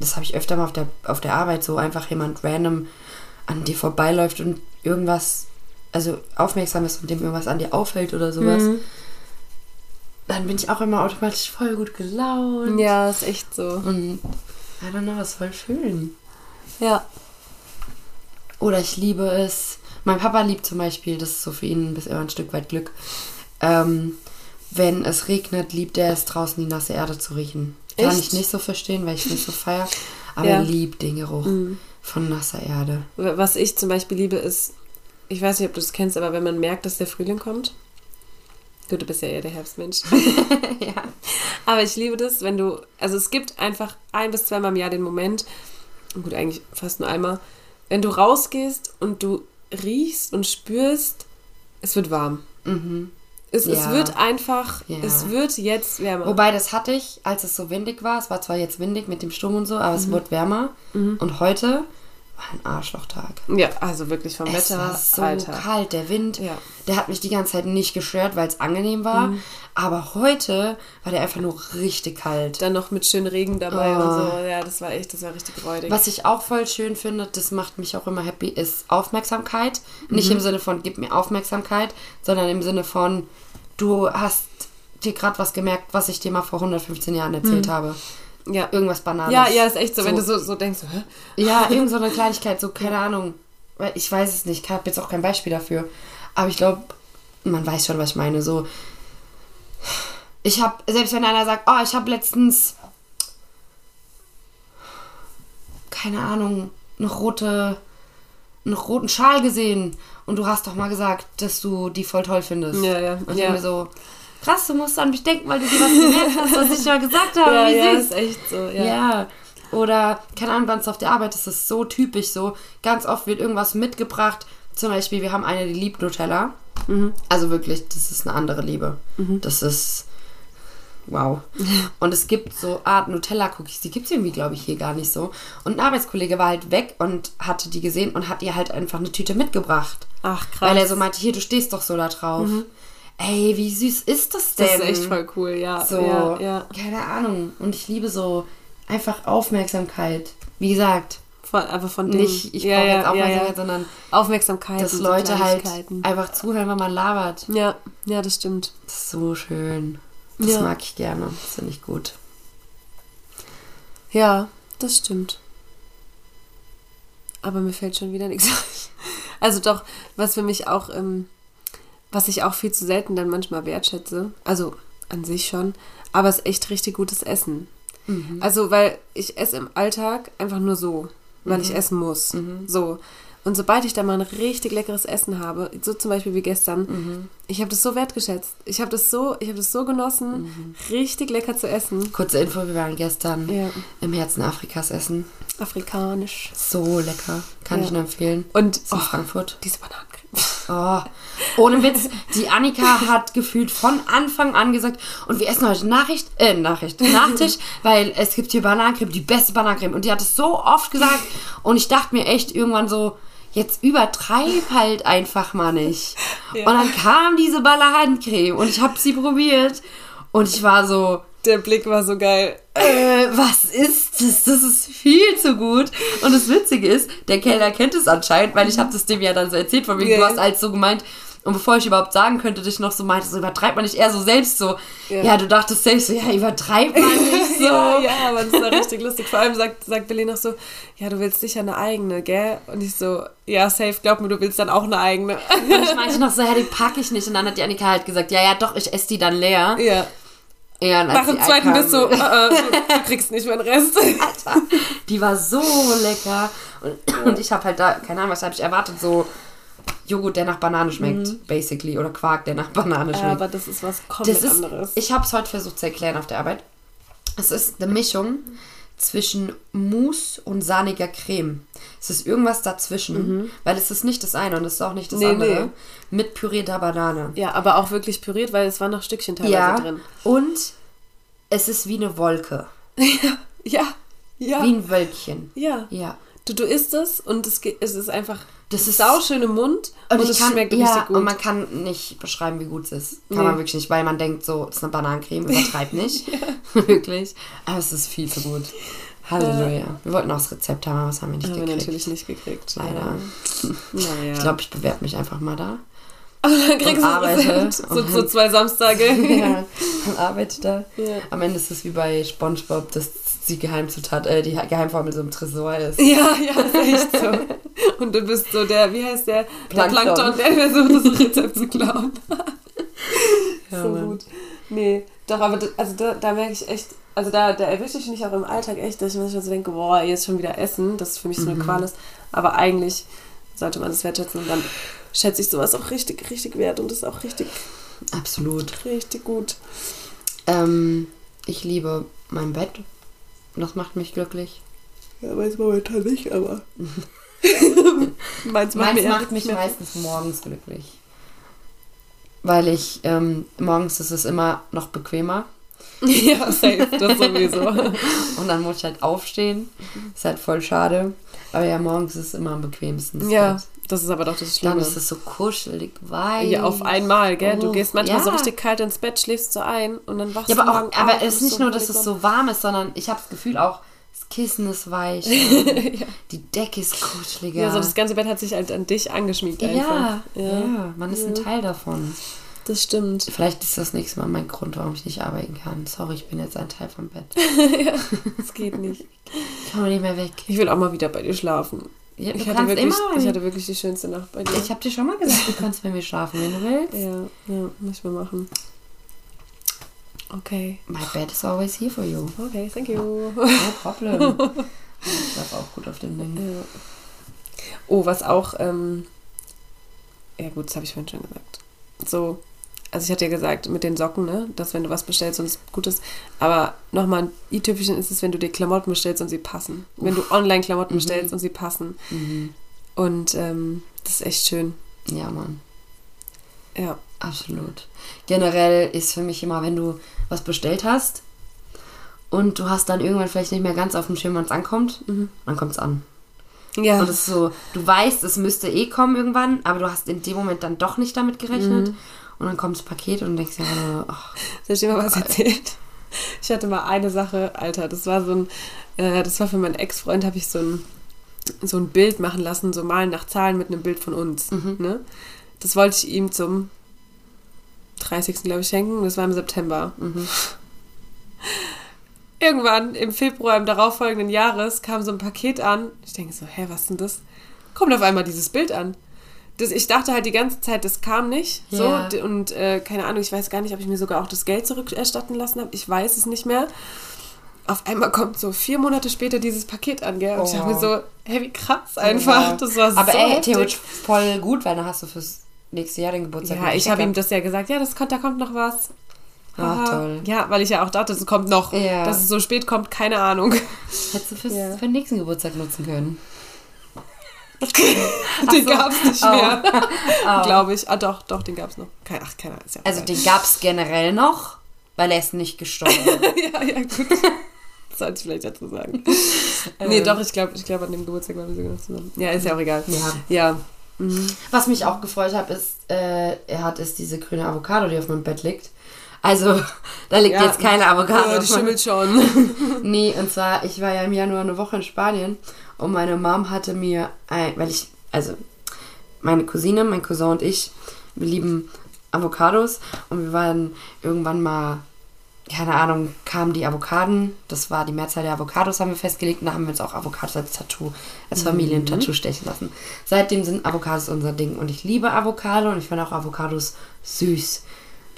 das habe ich öfter mal auf der, auf der Arbeit, so einfach jemand random an dir vorbeiläuft und irgendwas, also aufmerksam ist und dem irgendwas an dir auffällt oder sowas, Mhm. dann bin ich auch immer automatisch voll gut gelaunt. Ja, ist echt so. Und I don't know, ist voll schön. Ja. Oder ich liebe es. Mein Papa liebt zum Beispiel, das ist so für ihn ein bisschen ein Stück weit Glück. Ähm, wenn es regnet, liebt er es draußen die nasse Erde zu riechen. Kann Echt? ich nicht so verstehen, weil ich nicht so feier. Aber Ja. er liebt den Geruch Mhm. von nasser Erde. Was ich zum Beispiel liebe, ist, ich weiß nicht, ob du das kennst, aber wenn man merkt, dass der Frühling kommt. Gut, du bist ja eher der Herbstmensch. ja. Aber ich liebe das, wenn du, also es gibt einfach ein bis zweimal im Jahr den Moment, gut, eigentlich fast nur einmal, wenn du rausgehst und du riechst und spürst, es wird warm. Mhm. Es, es Ja. wird einfach, Ja. es wird jetzt wärmer. Wobei, das hatte ich, als es so windig war. Es war zwar jetzt windig mit dem Sturm und so, aber Mhm. es wurde wärmer. Und heute war ein Arschlochtag. ja, also wirklich vom Es Wetter, war so Alter. kalt, der Wind, Ja. der hat mich die ganze Zeit nicht gestört, weil es angenehm war. Mhm. Aber heute war der einfach nur richtig kalt. Dann noch mit schönen Regen dabei Oh. und so. Ja, das war echt, das war richtig räudig. Was ich auch voll schön finde, das macht mich auch immer happy, ist Aufmerksamkeit. Nicht Mhm. im Sinne von gib mir Aufmerksamkeit, sondern im Sinne von du hast dir gerade was gemerkt, was ich dir mal vor 115 Jahren erzählt habe. Ja. Irgendwas Banales. Ja, ja, ist echt so, wenn du so, so denkst, hä? Ja, irgend so eine Kleinigkeit, so keine Ahnung. Ich weiß es nicht, ich habe jetzt auch kein Beispiel dafür. Aber ich glaube, man weiß schon, was ich meine. So, ich habe, selbst wenn einer sagt, oh, ich habe letztens, keine Ahnung, eine rote, einen roten Schal gesehen und du hast doch mal gesagt, dass du die voll toll findest. Ja, ja, Und ich ja. bin mir so, krass, du musst an mich denken, weil du dir was gemerkt hast, was ich mal gesagt habe. Ja, Wie ja, süß. ist echt so, Ja. ja. Oder, keine Ahnung, ganz auf der Arbeit ist es so typisch so. Ganz oft wird irgendwas mitgebracht. Zum Beispiel, wir haben eine, die liebt Nutella. Also wirklich, das ist eine andere Liebe. Das ist. Wow. Und es gibt so Art Nutella-Cookies, die gibt es irgendwie, glaube ich, hier gar nicht so. Und ein Arbeitskollege war halt weg und hatte die gesehen und hat ihr halt einfach eine Tüte mitgebracht. Ach, krass. Weil er so meinte, hier, du stehst doch so da drauf. Ey, wie süß ist das denn? das ist echt voll cool, ja. So, Ja, ja. keine Ahnung. Und ich liebe so einfach Aufmerksamkeit. Wie gesagt, Von, aber von dem, nicht, ich ja, brauche jetzt Aufmerksamkeit, sondern Aufmerksamkeit. dass Leute halt einfach zuhören, wenn man labert. Ja, ja, das stimmt. Das ist so schön. Das mag ich gerne. Das finde ich gut. Ja, das stimmt. Aber mir fällt schon wieder nichts ein. Also doch, was für mich auch, ähm, was ich auch viel zu selten dann manchmal wertschätze, also an sich schon, aber es ist echt richtig gutes Essen. Also, weil ich esse im Alltag einfach nur so, weil ich essen muss. So. Und sobald ich da mal ein richtig leckeres Essen habe, so zum Beispiel wie gestern, ich habe das so wertgeschätzt. Ich habe das so, ich habe das so genossen, richtig lecker zu essen. Kurze Info, wir waren gestern Ja. im Herzen Afrikas essen. Afrikanisch. So lecker. Kann Ja. ich nur empfehlen. Und oh, Frankfurt. diese Bananencreme. Oh, ohne Witz, die Annika hat gefühlt von Anfang an gesagt, und wir essen heute Nachricht, äh, Nachricht, Nachtisch, weil es gibt hier Bananencreme, die beste Bananencreme. Und die hat es so oft gesagt und ich dachte mir echt irgendwann so, jetzt übertreib halt einfach mal nicht. Ja. Und dann kam diese Bananencreme und ich habe sie probiert Und ich war so, Der Blick war so geil. äh, was ist das? Das ist viel zu gut. Und das Witzige ist, der Kellner kennt es anscheinend, weil ich habe das dem ja dann so erzählt, von wegen, Ja. du hast als so gemeint, und bevor ich überhaupt sagen könnte, dich noch so meinte, so übertreibt man nicht eher so selbst so. Ja, Ja. du dachtest selbst so, ja, übertreibt man nicht so. Ja, ja, aber das war richtig lustig. Vor allem sagt, sagt Billy noch so, ja, du willst sicher eine eigene, gell? Und ich so, ja, safe, glaub mir, du willst dann auch eine eigene. Und ich meinte noch so, ja, die packe ich nicht. Und dann hat die Annika halt gesagt, ja, ja, doch, ich esse die dann leer. Ja. Ja, Nach dem die zweiten bist du, äh, äh, du, du kriegst nicht meinen Rest. Alter, die war so lecker. Und, und ich habe halt da, keine Ahnung, was habe ich erwartet, so Joghurt, der nach Banane schmeckt, basically. Oder Quark, der nach Banane Ja, schmeckt. aber das ist was komplett das ist, anderes. ich habe es heute versucht zu erklären auf der Arbeit. Es ist eine Mischung zwischen Mousse und sahniger Creme. Es ist irgendwas dazwischen, weil es ist nicht das eine und es ist auch nicht das Mhm. Nee, andere. nee. Mit pürierter Banane. Ja, aber auch wirklich püriert, weil es waren noch Stückchen teilweise Ja, drin. und es ist wie eine Wolke. Ja, ja, Wie ein Wölkchen. ja. Ja. Du, du isst es und es, es ist einfach Das ist- sauschön im Mund und, ich es kann, schmeckt ja, richtig gut. Und man kann nicht beschreiben, wie gut es ist. Kann Nee. man wirklich nicht, weil man denkt so, es ist eine Bananencreme, übertreibt nicht. wirklich. Aber es ist viel zu gut. Halleluja. Wir wollten auch das Rezept haben, aber das haben wir nicht haben wir gekriegt. natürlich nicht gekriegt. Leider. Ja. Naja. Ich glaube, ich bewerbe mich einfach mal da. aber dann kriegst und du das arbeite. Rezept. So, so zwei Samstage. ja, dann arbeite da. Ja. Am Ende ist es wie bei Spongebob, dass die Geheimzutat, äh, die Geheimformel so im Tresor ist. Ja, ja, ist echt so. Und du bist so der, wie heißt der? Plankton. Der Plankton, der versucht, das Rezept zu klauen. Ja, so Mann. gut. Nee, doch, aber da, also da, da merke ich echt, also da, da erwische ich mich auch im Alltag echt, dass ich manchmal so denke, boah, jetzt schon wieder essen, das für mich so eine Mhm. Qual ist. Aber eigentlich sollte man das wertschätzen und dann schätze ich sowas auch richtig, richtig wert und das ist auch richtig, Absolut. richtig gut. Ähm, ich liebe mein Bett. Das macht mich glücklich. Ja, weiß momentan nicht, aber. Meins Meins mir eher macht mich meistens morgens glücklich. Weil ich, ähm, morgens ist es immer noch bequemer. ja, safe, das sowieso. Und dann muss ich halt aufstehen. Ist halt voll schade. Aber ja, morgens ist es immer am bequemsten. ja. Das ist aber doch das Dann Schlimme. ist es so kuschelig, weich. Ja, auf einmal, gell? Du Oh, gehst manchmal so ja. richtig kalt ins Bett, schläfst so ein und dann wachst Ja, du aber, morgen auch, aber es ist nicht nur, dass es so warm ist, sondern ich habe das Gefühl auch, das Kissen ist weich. Die Decke ist kuscheliger. Ja, so das ganze Bett hat sich halt an dich angeschmiegt ja, einfach. ja, man ist ein Teil davon. das stimmt. Vielleicht ist das nächste Mal mein Grund, warum ich nicht arbeiten kann. Sorry, ich bin jetzt ein Teil vom Bett. Das geht nicht. Ich komme nicht mehr weg. Ich will auch mal wieder bei dir schlafen. Du Ich hatte, wirklich, ich hatte wirklich die schönste Nacht bei dir. ich habe dir schon mal gesagt, du kannst bei mir schlafen, wenn du willst. ja, ja, muss ich mal machen. Okay. My bed is always here for you. Okay, thank you. No problem. Ich schlafe auch gut auf dem Ding. Ja. Oh, was auch, ähm, ja gut, das habe ich vorhin schon gesagt. So, also ich hatte ja gesagt, mit den Socken, ne, dass wenn du was bestellst und es gut ist, aber nochmal ein i-Tüpfelchen ist es, wenn du dir Klamotten bestellst und sie passen. Wenn du online Klamotten Mhm. bestellst und sie passen. Mhm. Und ähm, das ist echt schön. Ja, Mann. Ja. Absolut. Generell ist für mich immer, wenn du was bestellt hast und du hast dann irgendwann vielleicht nicht mehr ganz auf dem Schirm, wann es ankommt, dann kommt es an. Ja. Und es ist so, du weißt, es müsste eh kommen irgendwann, aber du hast in dem Moment dann doch nicht damit gerechnet. Und dann kommt das Paket und denkst dir, so, ach, Soll ich dir mal was erzählt? Ich hatte mal eine Sache, Alter, das war so ein, äh, das war für meinen Ex-Freund, habe ich so ein, so ein Bild machen lassen, so malen nach Zahlen mit einem Bild von uns. Ne? Das wollte ich ihm zum 30. glaube ich schenken, das war im September. Irgendwann im Februar im darauffolgenden Jahres kam so ein Paket an. Ich denke so, hä, was ist denn das? Kommt auf einmal dieses Bild an. Das, ich dachte halt die ganze Zeit, das kam nicht. So, Ja. Und äh, keine Ahnung, ich weiß gar nicht, ob ich mir sogar auch das Geld zurückerstatten lassen habe. Ich weiß es nicht mehr. Auf einmal kommt so vier Monate später dieses Paket an, gell? Und ich Oh. dachte mir so, hey, wie krass einfach. Das war aber so ey, heftig. theoretisch voll gut, weil dann hast du fürs nächste Jahr den Geburtstag. Ja, ich habe ihm das ja gesagt, ja, das kommt, da kommt noch was. Ah, toll. Ja, weil ich ja auch dachte, es kommt noch. Ja. Dass es so spät kommt, keine Ahnung. Hättest du fürs, Ja. für den nächsten Geburtstag nutzen können. den gab es nicht Oh. mehr. Oh. Glaube ich. Ah, doch, doch, den gab es noch. Keine, ach, keine Ahnung. Ist ja Also den gab es generell noch, weil er ist nicht gestorben. ja, ja, gut. Sollte ich vielleicht dazu sagen. nee, doch, ich glaube, ich glaub, an dem Geburtstag waren wir sogar noch zusammen. Ja, ist ja auch egal. Ja. Ja. Mhm. Was mich auch gefreut hat, ist, äh, er hat ist diese grüne Avocado, die auf meinem Bett liegt. Also, da liegt Ja. jetzt keine Avocado. Ja, die schimmelt schon. Nee, und zwar, ich war ja im Januar eine Woche in Spanien und meine Mom hatte mir, ein, weil ich, also meine Cousine, mein Cousin und ich, wir lieben Avocados und wir waren irgendwann mal, keine Ahnung, kamen die Avocaden, das war die Mehrzahl der Avocados, haben wir festgelegt und da haben wir uns auch Avocados als Tattoo, als Familientattoo stechen lassen. Seitdem sind Avocados unser Ding und ich liebe Avocado und ich finde auch Avocados süß.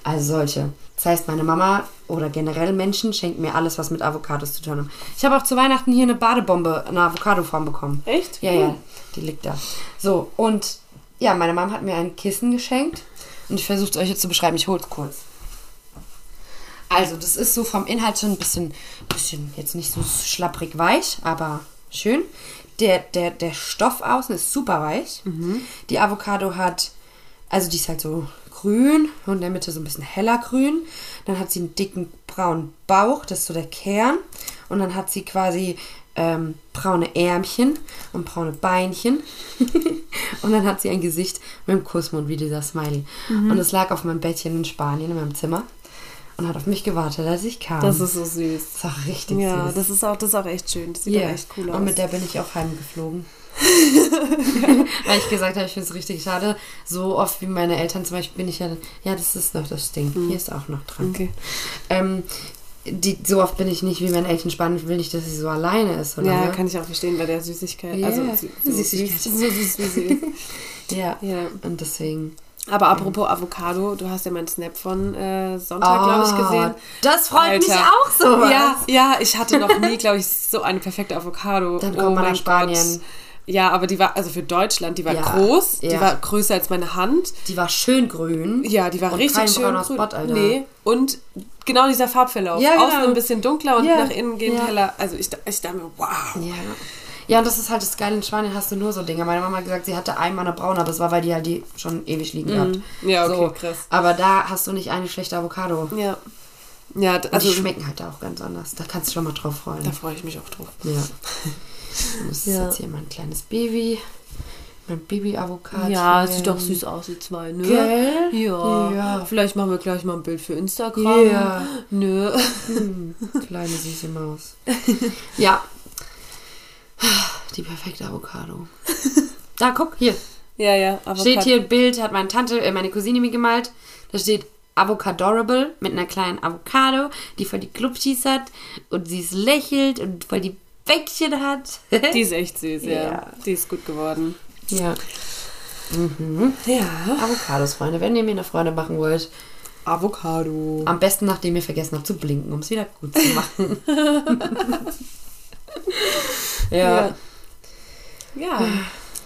Also solche. Das heißt, meine Mama oder generell Menschen schenken mir alles, was mit Avocados zu tun hat. Ich habe auch zu Weihnachten hier eine Badebombe in Avocadoform bekommen. Echt? Ja, ja, die liegt da. So, und ja, meine Mama hat mir ein Kissen geschenkt und ich versuche es euch jetzt zu beschreiben. Ich hole es kurz. Also, das ist so vom Inhalt schon ein bisschen, bisschen jetzt nicht so schlapprig weich, aber schön. Der, der, der Stoff außen ist super weich. Die Avocado hat, also die ist halt so grün und in der Mitte so ein bisschen heller grün. Dann hat sie einen dicken braunen Bauch, das ist so der Kern. Und dann hat sie quasi ähm, braune Ärmchen und braune Beinchen. und dann hat sie ein Gesicht mit einem Kussmund wie dieser Smiley. Und es lag auf meinem Bettchen in Spanien, in meinem Zimmer. Und hat auf mich gewartet, als ich kam. Das ist so süß. Das war richtig Ja, süß. das ist auch, das ist auch echt schön. Das sieht Ja. auch echt cool aus. Und mit der bin ich auch heimgeflogen. Weil ich gesagt habe, ich finde es richtig schade. So oft wie meine Eltern zum Beispiel bin ich ja, ja, das ist noch das Ding. Hier ist auch noch dran. Mhm. okay. Ähm, die, so oft bin ich nicht wie meine Eltern spannend, will nicht, dass sie so alleine ist, oder? Ja, ne? kann ich auch verstehen bei der Süßigkeit. Ja, Also so, Süßigkeit. süß, so süß wie sie ja. Ja. Und deswegen. Aber apropos Avocado, du hast ja meinen Snap von äh, Sonntag, glaube ich, gesehen. Oh, Das freut mich Alter. auch so. Ja, ja, ich hatte noch nie, glaube ich, so eine perfekte Avocado. Dann kommt man nach Spanien. Gott. Ja, aber die war, also für Deutschland, die war Ja, groß, die ja. war größer als meine Hand. Die war schön grün. Ja, die war Und richtig kein schön grün. Spot, Alter. Nee, und genau dieser Farbverlauf. Ja, genau. Außen ein bisschen dunkler und nach innen gehend heller. Also ich, ich dachte mir, wow. Ja. Ja, und das ist halt das Geile. In Spanien hast du nur so Dinge. Meine Mama hat gesagt, sie hatte einmal eine braune, aber es war, weil die halt die schon ewig liegen gehabt. Mhm. Ja, okay, so. krass. Aber da hast du nicht eine schlechte Avocado. Ja. Ja, d- Und also die schmecken halt auch ganz anders. Da kannst du schon mal drauf freuen. da freue ich mich auch drauf. Ja. Das ist Ja. jetzt hier mein kleines Baby. Mein Baby-Avocado. Ja, sieht doch süß aus, die zwei, ne? Gell? Ja. Ja. Vielleicht machen wir gleich mal ein Bild für Instagram. Ja. Nö. Hm, kleine süße Maus. ja. Die perfekte Avocado. Da, guck, hier. Ja, ja. Aber Steht hier ein Bild, hat meine Tante, äh, meine Cousine mir gemalt. Da steht Avocadorable mit einer kleinen Avocado, die voll die Klubschis hat und sie ist lächelt und voll die Bäckchen hat. Die ist echt süß, ja. Ja. Die ist gut geworden. ja. Ja. Avocados, Freunde. Wenn ihr mir eine Freude machen wollt, Avocado. am besten nachdem ihr vergessen habt zu blinken, um es wieder gut zu machen. ja. Ja.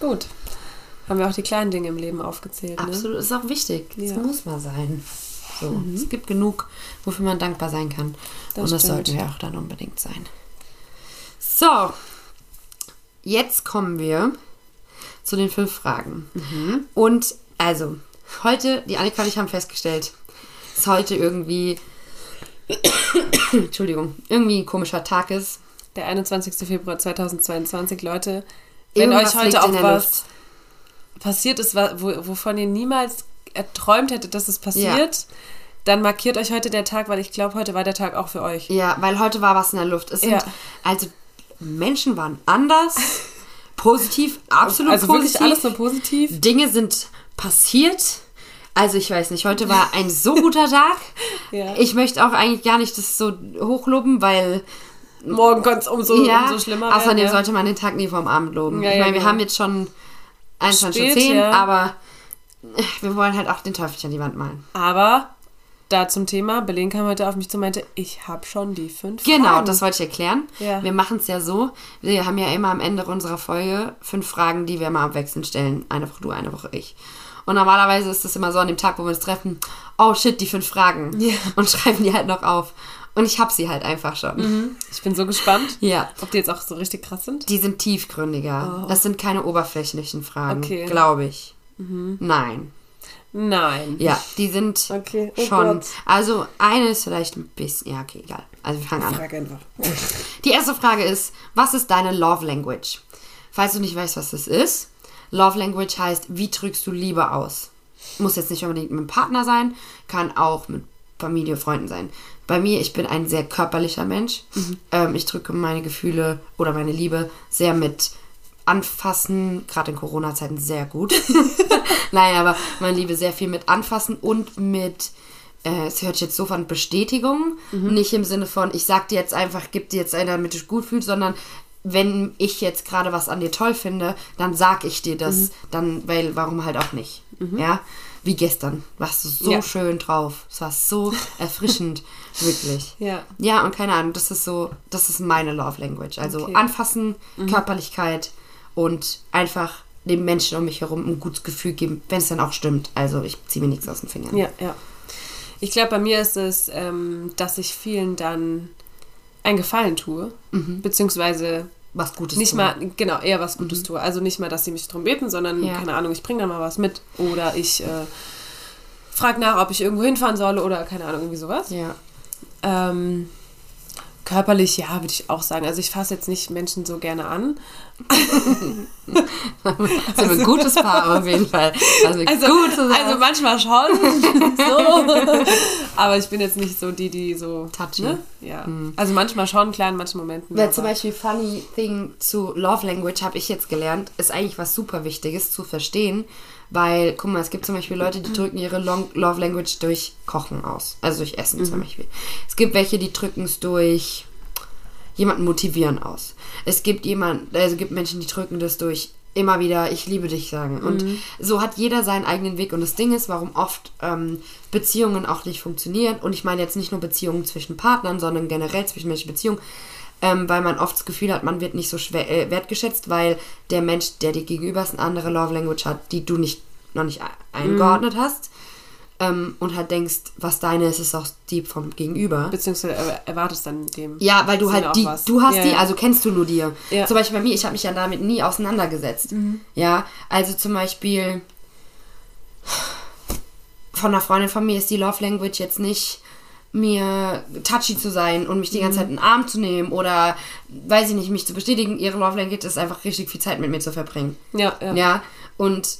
Gut. Haben wir auch die kleinen Dinge im Leben aufgezählt, ne? Absolut, ist auch wichtig. Das Ja. muss mal sein. So, Es gibt genug, wofür man dankbar sein kann. Das Und das stimmt. sollten wir auch dann unbedingt sein. So, jetzt kommen wir zu den fünf Fragen. Mhm. Und also, heute, die Annika und ich haben festgestellt, dass heute irgendwie, Entschuldigung, irgendwie ein komischer Tag ist. Der 21. Februar 2022, Leute. Wenn Irgendwas euch heute auch was passiert ist, wo, wovon ihr niemals erträumt hättet, dass es passiert, dann markiert euch heute der Tag, weil ich glaube, heute war der Tag auch für euch. Ja, weil heute war was in der Luft. Es sind, Ja. also, Menschen waren anders, positiv, absolut also positiv. wirklich alles so positiv. Dinge sind passiert. Also ich weiß nicht, heute war ein so guter Tag. Ja. Ich möchte auch eigentlich gar nicht das so hochloben, weil Morgen könnte es umso, ja, umso schlimmer werden. außerdem ja. sollte man den Tag nie vorm Abend loben. Ja, ich meine, wir genau. haben jetzt schon 21 Spät, Uhr 10, ja. aber wir wollen halt auch den Teufel an die Wand malen. Aber da zum Thema, Belen kam heute auf mich zu und meinte, ich habe schon die fünf Genau, Fragen. das wollte ich erklären. Ja. Wir machen es ja so, wir haben ja immer am Ende unserer Folge fünf Fragen, die wir mal abwechselnd stellen. Eine Woche du, eine Woche ich. Und normalerweise ist das immer so an dem Tag, wo wir uns treffen, oh shit, die fünf Fragen. Ja. Und schreiben die halt noch auf. Und ich hab sie halt einfach schon. Ich bin so gespannt, Ja. ob die jetzt auch so richtig krass sind. Die sind tiefgründiger. Das sind keine oberflächlichen Fragen, Oh. Okay. Mhm. glaube ich. Nein. Nein. Ja, die sind Okay, oh schon. Gott. Also eine ist vielleicht ein bisschen. Ja, okay, egal. Also wir fangen an. Frag einfach. Die erste Frage ist, was ist deine Love Language? Falls du nicht weißt, was das ist, Love Language heißt, wie drückst du Liebe aus? Muss jetzt nicht unbedingt mit dem Partner sein, kann auch mit Familie, Freunden sein. Bei mir, ich bin ein sehr körperlicher Mensch. Ähm, ich drücke meine Gefühle oder meine Liebe sehr mit Anfassen, gerade in Corona-Zeiten sehr gut. Nein, aber meine Liebe sehr viel mit Anfassen und mit, äh, es hört sich jetzt so von Bestätigung, nicht im Sinne von, ich sag dir jetzt einfach, gib dir jetzt einer, damit du dich gut fühlst, sondern wenn ich jetzt gerade was an dir toll finde, dann sag ich dir das, dann, weil, warum halt auch nicht, ja? Wie gestern, warst du so Ja. schön drauf, es war so erfrischend, wirklich. Ja. Ja, und keine Ahnung, das ist so, das ist meine Love Language. Also Okay. anfassen, Körperlichkeit und einfach dem Menschen um mich herum ein gutes Gefühl geben, wenn es dann auch stimmt. Also ich ziehe mir nichts aus den Fingern. Ja, ja. Ich glaube, bei mir ist es, ähm, dass ich vielen dann einen Gefallen tue, beziehungsweise Was Gutes nicht tun. mal, genau, eher was Gutes tue. Also nicht mal, dass sie mich drum beten, sondern, Ja. keine Ahnung, ich bringe dann mal was mit oder ich äh, frage nach, ob ich irgendwo hinfahren soll oder keine Ahnung, irgendwie sowas. Ja. Ähm, körperlich, ja, würde ich auch sagen. Also ich fasse jetzt nicht Menschen so gerne an. Sind wir ein gutes Paar auf jeden Fall. Also, Also, also manchmal schon. so. Aber ich bin jetzt nicht so die, die so. Touchy. Ne? Ja. Also manchmal schon, klar, in manchen Momenten. Aber- zum Beispiel Funny Thing zu Love Language habe ich jetzt gelernt, ist eigentlich was super Wichtiges zu verstehen. Weil, guck mal, es gibt zum Beispiel Leute, die drücken ihre Long Love Language durch Kochen aus. Also durch Essen zum Beispiel. Es gibt welche, die drücken es durch jemanden motivieren aus. Es gibt jemand, also gibt Menschen, die drücken das durch immer wieder ich liebe dich sagen. Und so hat jeder seinen eigenen Weg. Und das Ding ist, warum oft ähm, Beziehungen auch nicht funktionieren. Und ich meine jetzt nicht nur Beziehungen zwischen Partnern, sondern generell zwischenmenschliche Beziehungen. Ähm, weil man oft das Gefühl hat, man wird nicht so schwer, äh, wertgeschätzt, weil der Mensch, der dir gegenüber ist, eine andere Love Language hat, die du nicht, noch nicht ein- eingeordnet hast. Ähm, und halt denkst, was deine ist, ist auch die vom Gegenüber. Beziehungsweise er- erwartest dann dem. Ja, weil du halt die, was. du hast Ja, die, ja. also kennst du nur dir. Ja. Zum Beispiel bei mir, ich habe mich ja damit nie auseinandergesetzt. Ja, also zum Beispiel von einer Freundin von mir ist die Love Language jetzt nicht mir touchy zu sein und mich die ganze Zeit in den Arm zu nehmen oder, weiß ich nicht, mich zu bestätigen. Ihre Love Language ist einfach richtig viel Zeit mit mir zu verbringen. Ja, ja. Ja, und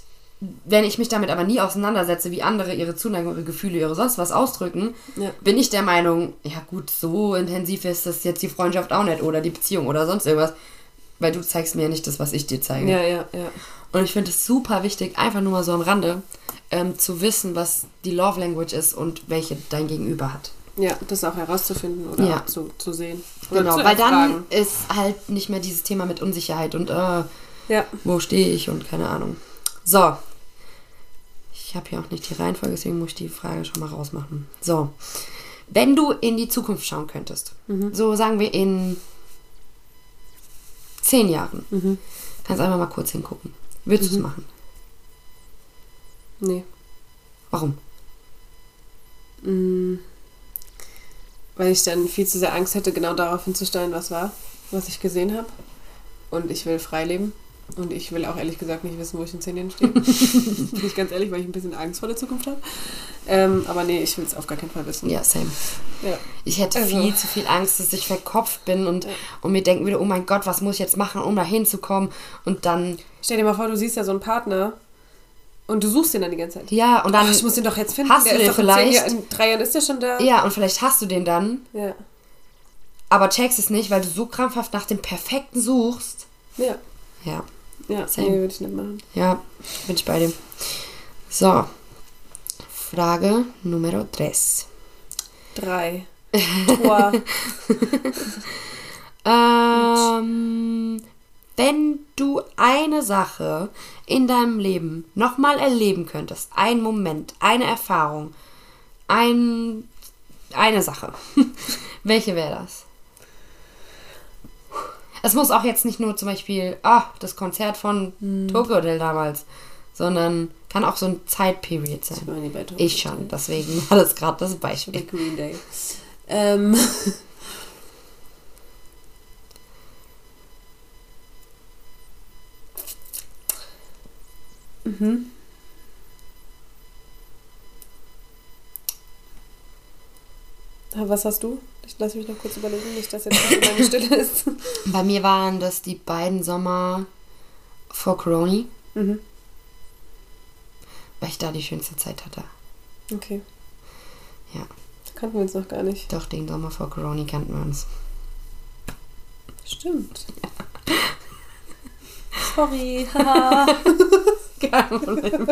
wenn ich mich damit aber nie auseinandersetze, wie andere ihre Zuneigung, ihre Gefühle, ihre sonst was ausdrücken, Ja. bin ich der Meinung, ja gut, so intensiv ist das jetzt die Freundschaft auch nicht oder die Beziehung oder sonst irgendwas. Weil du zeigst mir ja nicht das, was ich dir zeige. Ja, ja, ja. Und ich finde es super wichtig, einfach nur mal so am Rande, ähm, zu wissen, was die Love Language ist und welche dein Gegenüber hat. Ja, das auch herauszufinden oder Ja. zu, zu sehen. Oder Genau, zu weil dann ist halt nicht mehr dieses Thema mit Unsicherheit und äh, Ja. wo stehe ich und keine Ahnung. So. Ich habe hier auch nicht die Reihenfolge, deswegen muss ich die Frage schon mal rausmachen. So. Wenn du in die Zukunft schauen könntest, so sagen wir in zehn Jahren, kannst einfach mal kurz hingucken. Würdest du es machen? Nee. Warum? Mm. Weil ich dann viel zu sehr Angst hätte, genau darauf hinzusteuern, was war, was ich gesehen habe. Und ich will frei leben. Und ich will auch ehrlich gesagt nicht wissen, wo ich in zehn Jahren stehe. Bin ich ganz ehrlich, weil ich ein bisschen Angst vor der Zukunft habe. Ähm, aber nee, ich will es auf gar keinen Fall wissen. Ja, same. Ja. Ich hätte Also- viel zu viel Angst, dass ich verkopft bin und, und mir denken würde, oh mein Gott, was muss ich jetzt machen, um da hinzukommen? Und dann, Stell dir mal vor, du siehst ja so einen Partner und du suchst den dann die ganze Zeit. ja, und dann, Ach, ich muss den doch jetzt finden. Hast du der den in, zehn vielleicht? Jahren, in drei Jahren ist der schon da. ja, und vielleicht hast du den dann, Ja. aber checkst es nicht, weil du so krampfhaft nach dem Perfekten suchst. Ja. Ja, Ja, Same. nee, würde ich nicht machen. ja, bin ich bei dem. So, Frage Nummer 3. Drei. Ähm, wenn du eine Sache in deinem Leben nochmal erleben könntest, ein Moment, eine Erfahrung, ein, eine Sache, welche wäre das? Es muss auch jetzt nicht nur zum Beispiel, ah, das Konzert von Tokyo Hotel damals, sondern kann auch so ein Zeitperiod sein. Ich Tokyo Ich schon, deswegen war das gerade das Beispiel. Green Day. Ähm. mhm. Was hast du? Ich lasse mich noch kurz überlegen, nicht, dass jetzt meine Stille ist. Bei mir waren das die beiden Sommer vor Corona, Mhm. weil ich da die schönste Zeit hatte. Okay. Ja. Kannten wir uns noch gar nicht. Doch, den Sommer vor Corona kannten wir uns. Stimmt. Sorry. Kein Problem.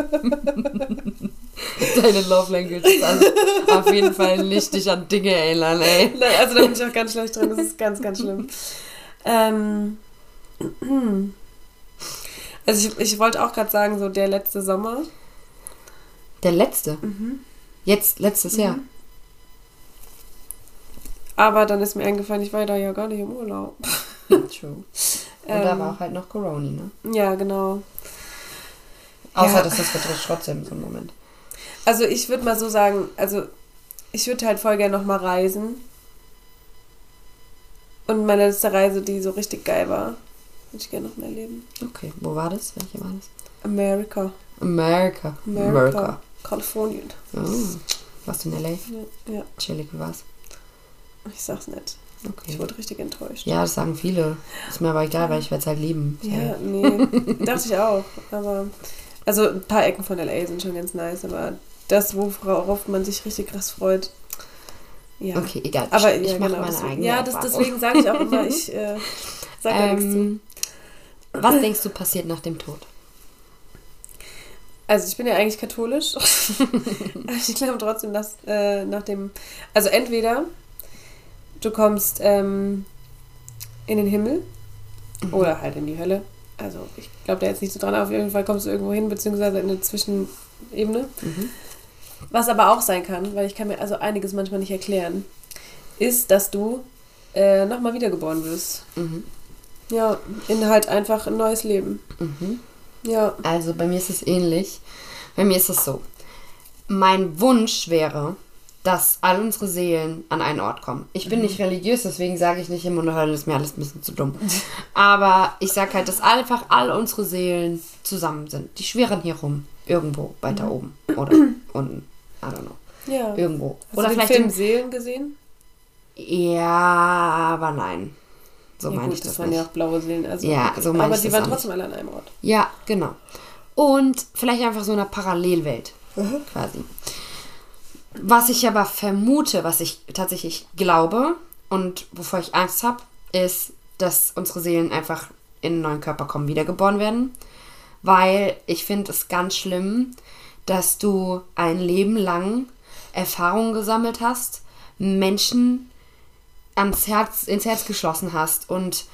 Deine Love Language ist also auf jeden Fall nicht dich an Dinge erinnern, ey. Nein, also da bin ich auch ganz schlecht drin. Das ist ganz, ganz schlimm. Ähm, also ich, ich wollte auch gerade sagen, so der letzte Sommer. Der letzte. Jetzt, letztes Jahr. Aber dann ist mir eingefallen, ich war da ja gar nicht im Urlaub. True. Und da Ähm, war auch halt noch Corona, ne? Ja, genau. Außer, Ja. dass das betrifft trotzdem so einen Moment. Also ich würde mal so sagen, also ich würde halt voll gerne nochmal reisen. Und meine letzte Reise, die so richtig geil war, würde ich gerne noch mehr erleben. Okay, wo war das? Welche war das? America. America. America. Kalifornien. Oh. Warst du in L.A.? Ja, ja, Chillig, wie war's? ich sag's nicht. Ich Okay. wurde richtig enttäuscht. Ja, das sagen viele. Ist mir aber egal, weil ich werde es halt lieben. Ja, nee, dachte ich auch. Aber, also ein paar Ecken von L.A. sind schon ganz nice, aber das, worauf man sich richtig krass freut, ja. Okay, egal. Aber ich ja, mache genau, meine eigene Ja, das, deswegen sage ich auch immer, ich äh, sage da nichts zu. ähm, Was denkst du passiert nach dem Tod? Also ich bin ja eigentlich katholisch. Ich glaube trotzdem, dass äh, nach dem. Also entweder du kommst ähm, in den Himmel oder halt in die Hölle. Also ich glaube da jetzt nicht so dran, auf jeden Fall kommst du irgendwo hin, beziehungsweise in eine Zwischenebene. Mhm. Was aber auch sein kann, weil ich kann mir also einiges manchmal nicht erklären, ist, dass du äh, nochmal wiedergeboren wirst. Mhm. Ja, in halt einfach ein neues Leben. Mhm. Ja. Also bei mir ist es ähnlich. Bei mir ist es so. Mein Wunsch wäre, dass all unsere Seelen an einen Ort kommen. Ich bin nicht religiös, deswegen sage ich nicht Himmel und Hölle, ist mir alles ein bisschen zu dumm. Aber ich sage halt, dass einfach all unsere Seelen zusammen sind. Die schwirren hier rum. Irgendwo weiter oben. Oder unten. I don't know. Ja. Irgendwo. Hast Oder du den vielleicht Film im, Seelen gesehen? Ja, aber nein. So ja, meine ich das, das waren nicht. ja auch blaue Seelen. Also, Ja, so meine Aber ich die das waren auch trotzdem alle an einem Ort. Ja, genau. Und vielleicht einfach so eine Parallelwelt, Mhm. quasi. Was ich aber vermute, was ich tatsächlich glaube und wovor ich Angst habe, ist, dass unsere Seelen einfach in einen neuen Körper kommen, wiedergeboren werden. Weil ich finde es ganz schlimm, dass du ein Leben lang Erfahrungen gesammelt hast, Menschen ans Herz, ins Herz geschlossen hast und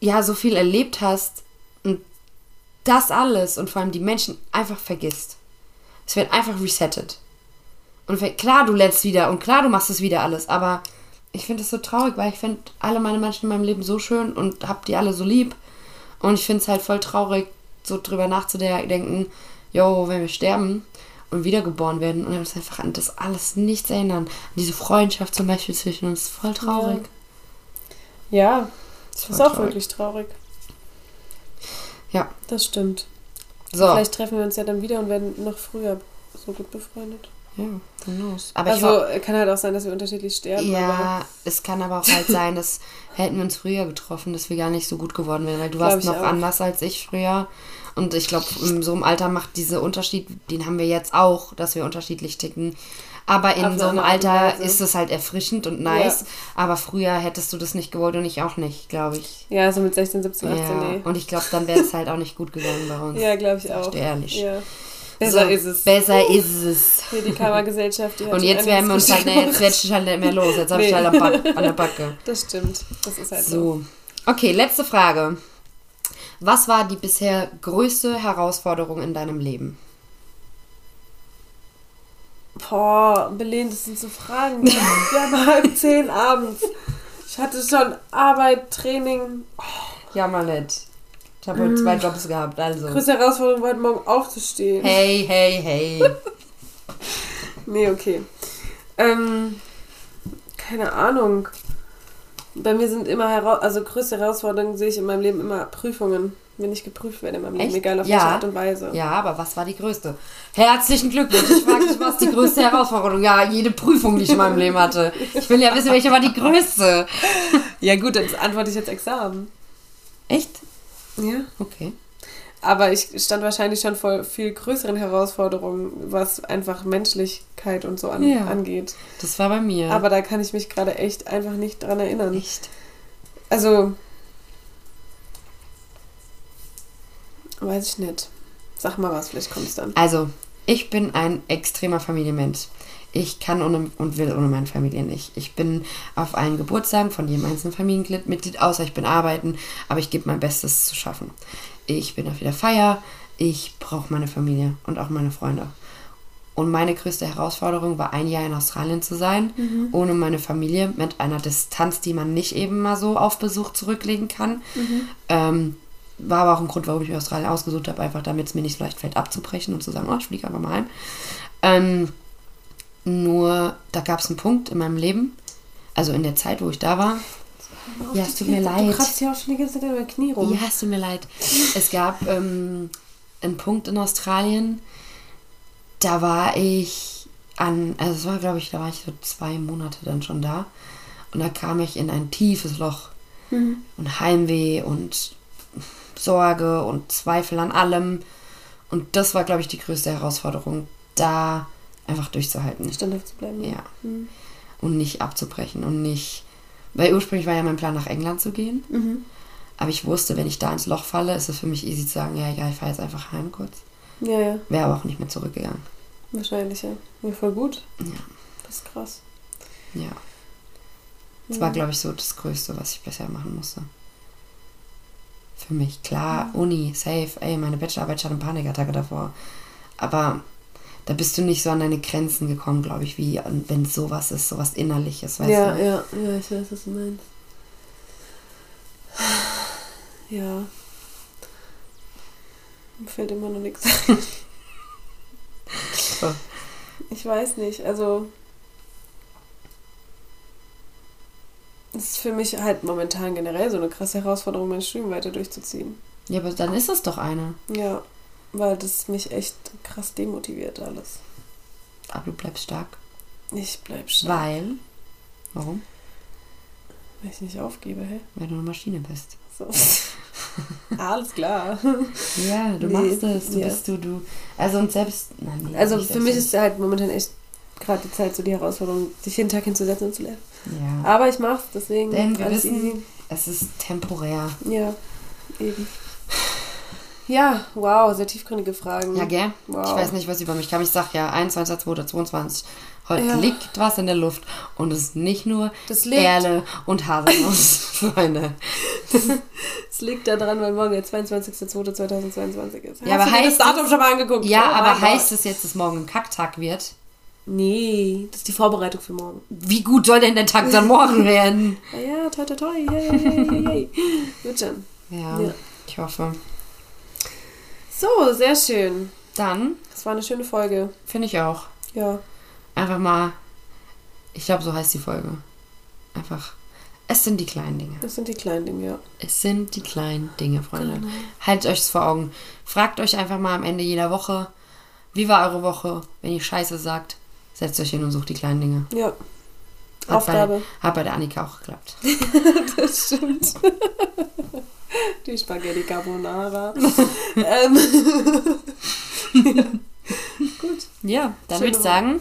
ja, so viel erlebt hast und das alles und vor allem die Menschen einfach vergisst. Es wird einfach resettet. Und klar, du lernst wieder und klar, du machst es wieder alles, aber ich finde es so traurig, weil ich finde alle meine Menschen in meinem Leben so schön und hab die alle so lieb. Und ich finde es halt voll traurig, so drüber nachzudenken, jo, wenn wir sterben und wiedergeboren werden und uns einfach an das alles nichts erinnern. An diese Freundschaft zum Beispiel zwischen uns, voll traurig. Ja, Das das ist auch wirklich traurig. Ja. Das stimmt. So. Vielleicht treffen wir uns ja dann wieder und werden noch früher so gut befreundet. Ja, who knows. Aber also äh, kann halt auch sein, dass wir unterschiedlich sterben. Ja, es kann aber auch halt sein, dass hätten wir uns früher getroffen, dass wir gar nicht so gut geworden wären, weil du warst noch auch. anders als ich früher. Und ich glaube, in so einem Alter macht dieser Unterschied, den haben wir jetzt auch, dass wir unterschiedlich ticken. Aber in Auf so einem Alter ist es halt erfrischend und nice. Aber früher hättest du das nicht gewollt und ich auch nicht, glaube ich. ja, so mit 16, 17, 18, Ja. nee. Und ich glaube, dann wäre es halt auch nicht gut gegangen bei uns. Ja, glaube ich auch. ehrlich. Ja. Besser so, ist es. Besser ist es. Hier die Karma-Gesellschaft, die Und jetzt werden wir uns halt, ne, richtig jetzt werde ich halt nicht mehr los. Jetzt habe ich Nee. halt am Back, an der Backe. Das stimmt. Das ist halt so. So. Okay, letzte Frage. Was war die bisher größte Herausforderung in deinem Leben? Boah, Belen, das sind so Fragen. Wir haben halb zehn abends. Ich hatte schon Arbeit, Training. Ja, mal nicht. Ich habe heute zwei Jobs gehabt, also. Größte Herausforderung war heute Morgen aufzustehen. Hey, hey, hey. Nee, okay. Ähm, keine Ahnung. Bei mir sind immer hera also größte Herausforderungen sehe ich in meinem Leben immer Prüfungen, wenn ich geprüft werde in meinem Leben, Echt? egal auf Ja. welche Art und Weise. Ja, aber was war die größte? Herzlichen Glückwunsch. Ich frage dich, was die größte Herausforderung? Ja, jede Prüfung, die ich in meinem Leben hatte. Ich will ja wissen, welche war die größte. Ja gut, dann antworte ich jetzt Examen. Echt? Ja. Okay. Aber ich stand wahrscheinlich schon vor viel größeren Herausforderungen, was einfach Menschlichkeit und so an, Ja. angeht. Das war bei mir. Aber da kann ich mich gerade echt einfach nicht dran erinnern. echt. Also, weiß ich nicht. Sag mal was, vielleicht kommt's dann. Also, ich bin ein extremer Familienmensch. Ich kann ohne und will ohne meine Familie nicht. Ich bin auf allen Geburtstagen von jedem einzelnen Familienmitglied, außer ich bin arbeiten, aber ich gebe mein Bestes es zu schaffen. Ich bin auf jeder Feier, ich brauche meine Familie und auch meine Freunde. Und meine größte Herausforderung war, ein Jahr in Australien zu sein, ohne meine Familie, mit einer Distanz, die man nicht eben mal so auf Besuch zurücklegen kann. Ähm, war aber auch ein Grund, warum ich mir Australien ausgesucht habe, einfach damit es mir nicht so leicht fällt, abzubrechen und zu sagen, oh, ich fliege einfach mal heim. Ähm, nur, da gab es einen Punkt in meinem Leben, also in der Zeit, wo ich da war. Ja, es tut mir Du leid. kratzt ja auch schon die ganze Zeit über Knie rum. Ja, es tut mir leid. Es gab ähm, einen Punkt in Australien, da war ich an, also es war glaube ich, da war ich so zwei Monate dann schon da. Und da kam ich in ein tiefes Loch. Und Heimweh und Sorge und Zweifel an allem. Und das war, glaube ich, die größte Herausforderung, da einfach durchzuhalten. Standhaft zu bleiben. Ja. Mhm. Und nicht abzubrechen und nicht. Weil ursprünglich war ja mein Plan, nach England zu gehen. Mhm. Aber ich wusste, wenn ich da ins Loch falle, ist es für mich easy zu sagen, ja, egal, ich fahre jetzt einfach heim kurz. Ja, ja, Wäre aber auch nicht mehr zurückgegangen. wahrscheinlich, ja. Ja, voll gut. Ja. Das ist krass. Ja. Das Ja. war, glaube ich, so das Größte, was ich bisher machen musste. Für mich. Klar, Uni, safe, ey, meine Bachelorarbeit ich hatte Panikattacke davor. Aber da bist du nicht so an deine Grenzen gekommen, glaube ich, wie wenn sowas ist, sowas Innerliches, weißt ja, du? ja, ja, ich weiß, was du meinst. Ja. Mir fällt immer noch nichts. ein. So. Ich weiß nicht, also. Es ist für mich halt momentan generell so eine krasse Herausforderung, mein Studium weiter durchzuziehen. Ja, aber dann ist es doch eine. Ja, weil das mich echt krass demotiviert alles. Aber du bleibst stark. Ich bleib stark, Weil. Warum? weil ich nicht aufgebe, hä? Weil du eine Maschine bist. So. Alles klar. Ja, du Nee, machst es. Du ja. bist du, du. Also und selbst. Nein, nee, Also für mich ist halt momentan echt gerade die Zeit, so die Herausforderung, sich jeden Tag hinzusetzen und zu lernen. Ja. Aber ich mach's, deswegen Denn wir alles wissen, easy. es ist temporär. Ja, eben. Ja, wow, sehr tiefgründige Fragen. Ja, gell? Wow. Ich weiß nicht, was über mich kam. Ich sag ja, 21.02.22. Heute Ja. liegt was in der Luft und es ist nicht nur Erle und Haselnuss, Freunde. Es liegt daran, weil morgen der 22.02.2022 ist. Ja, aber Hast du dir heißt das Datum schon mal angeguckt? Ja, Oh aber heißt Gott. es jetzt, dass morgen ein Kacktag wird? Nee, das ist die Vorbereitung für morgen. Wie gut soll denn der Tag dann morgen werden? Ja, toi, toi, toi, hey, hey, hey. Wird schon. Ja, Ja. ich hoffe. So, sehr schön. Dann Das war eine schöne Folge. finde ich auch. Ja. Einfach mal, ich glaube, so heißt die Folge. Einfach, es sind die kleinen Dinge. Das sind die kleinen Dinge, ja. Es sind die kleinen Dinge, Freunde. Genau. Haltet euch vor Augen. Fragt euch einfach mal am Ende jeder Woche, wie war eure Woche? Wenn ihr Scheiße sagt, setzt euch hin und sucht die kleinen Dinge. Ja. Hat Aufgabe. Bei, hat bei der Annika auch geklappt. Das stimmt. Die Spaghetti Carbonara. ähm, Ja, dann Schöne würde ich sagen,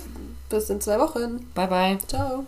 bis in zwei Wochen. bye bye. Ciao.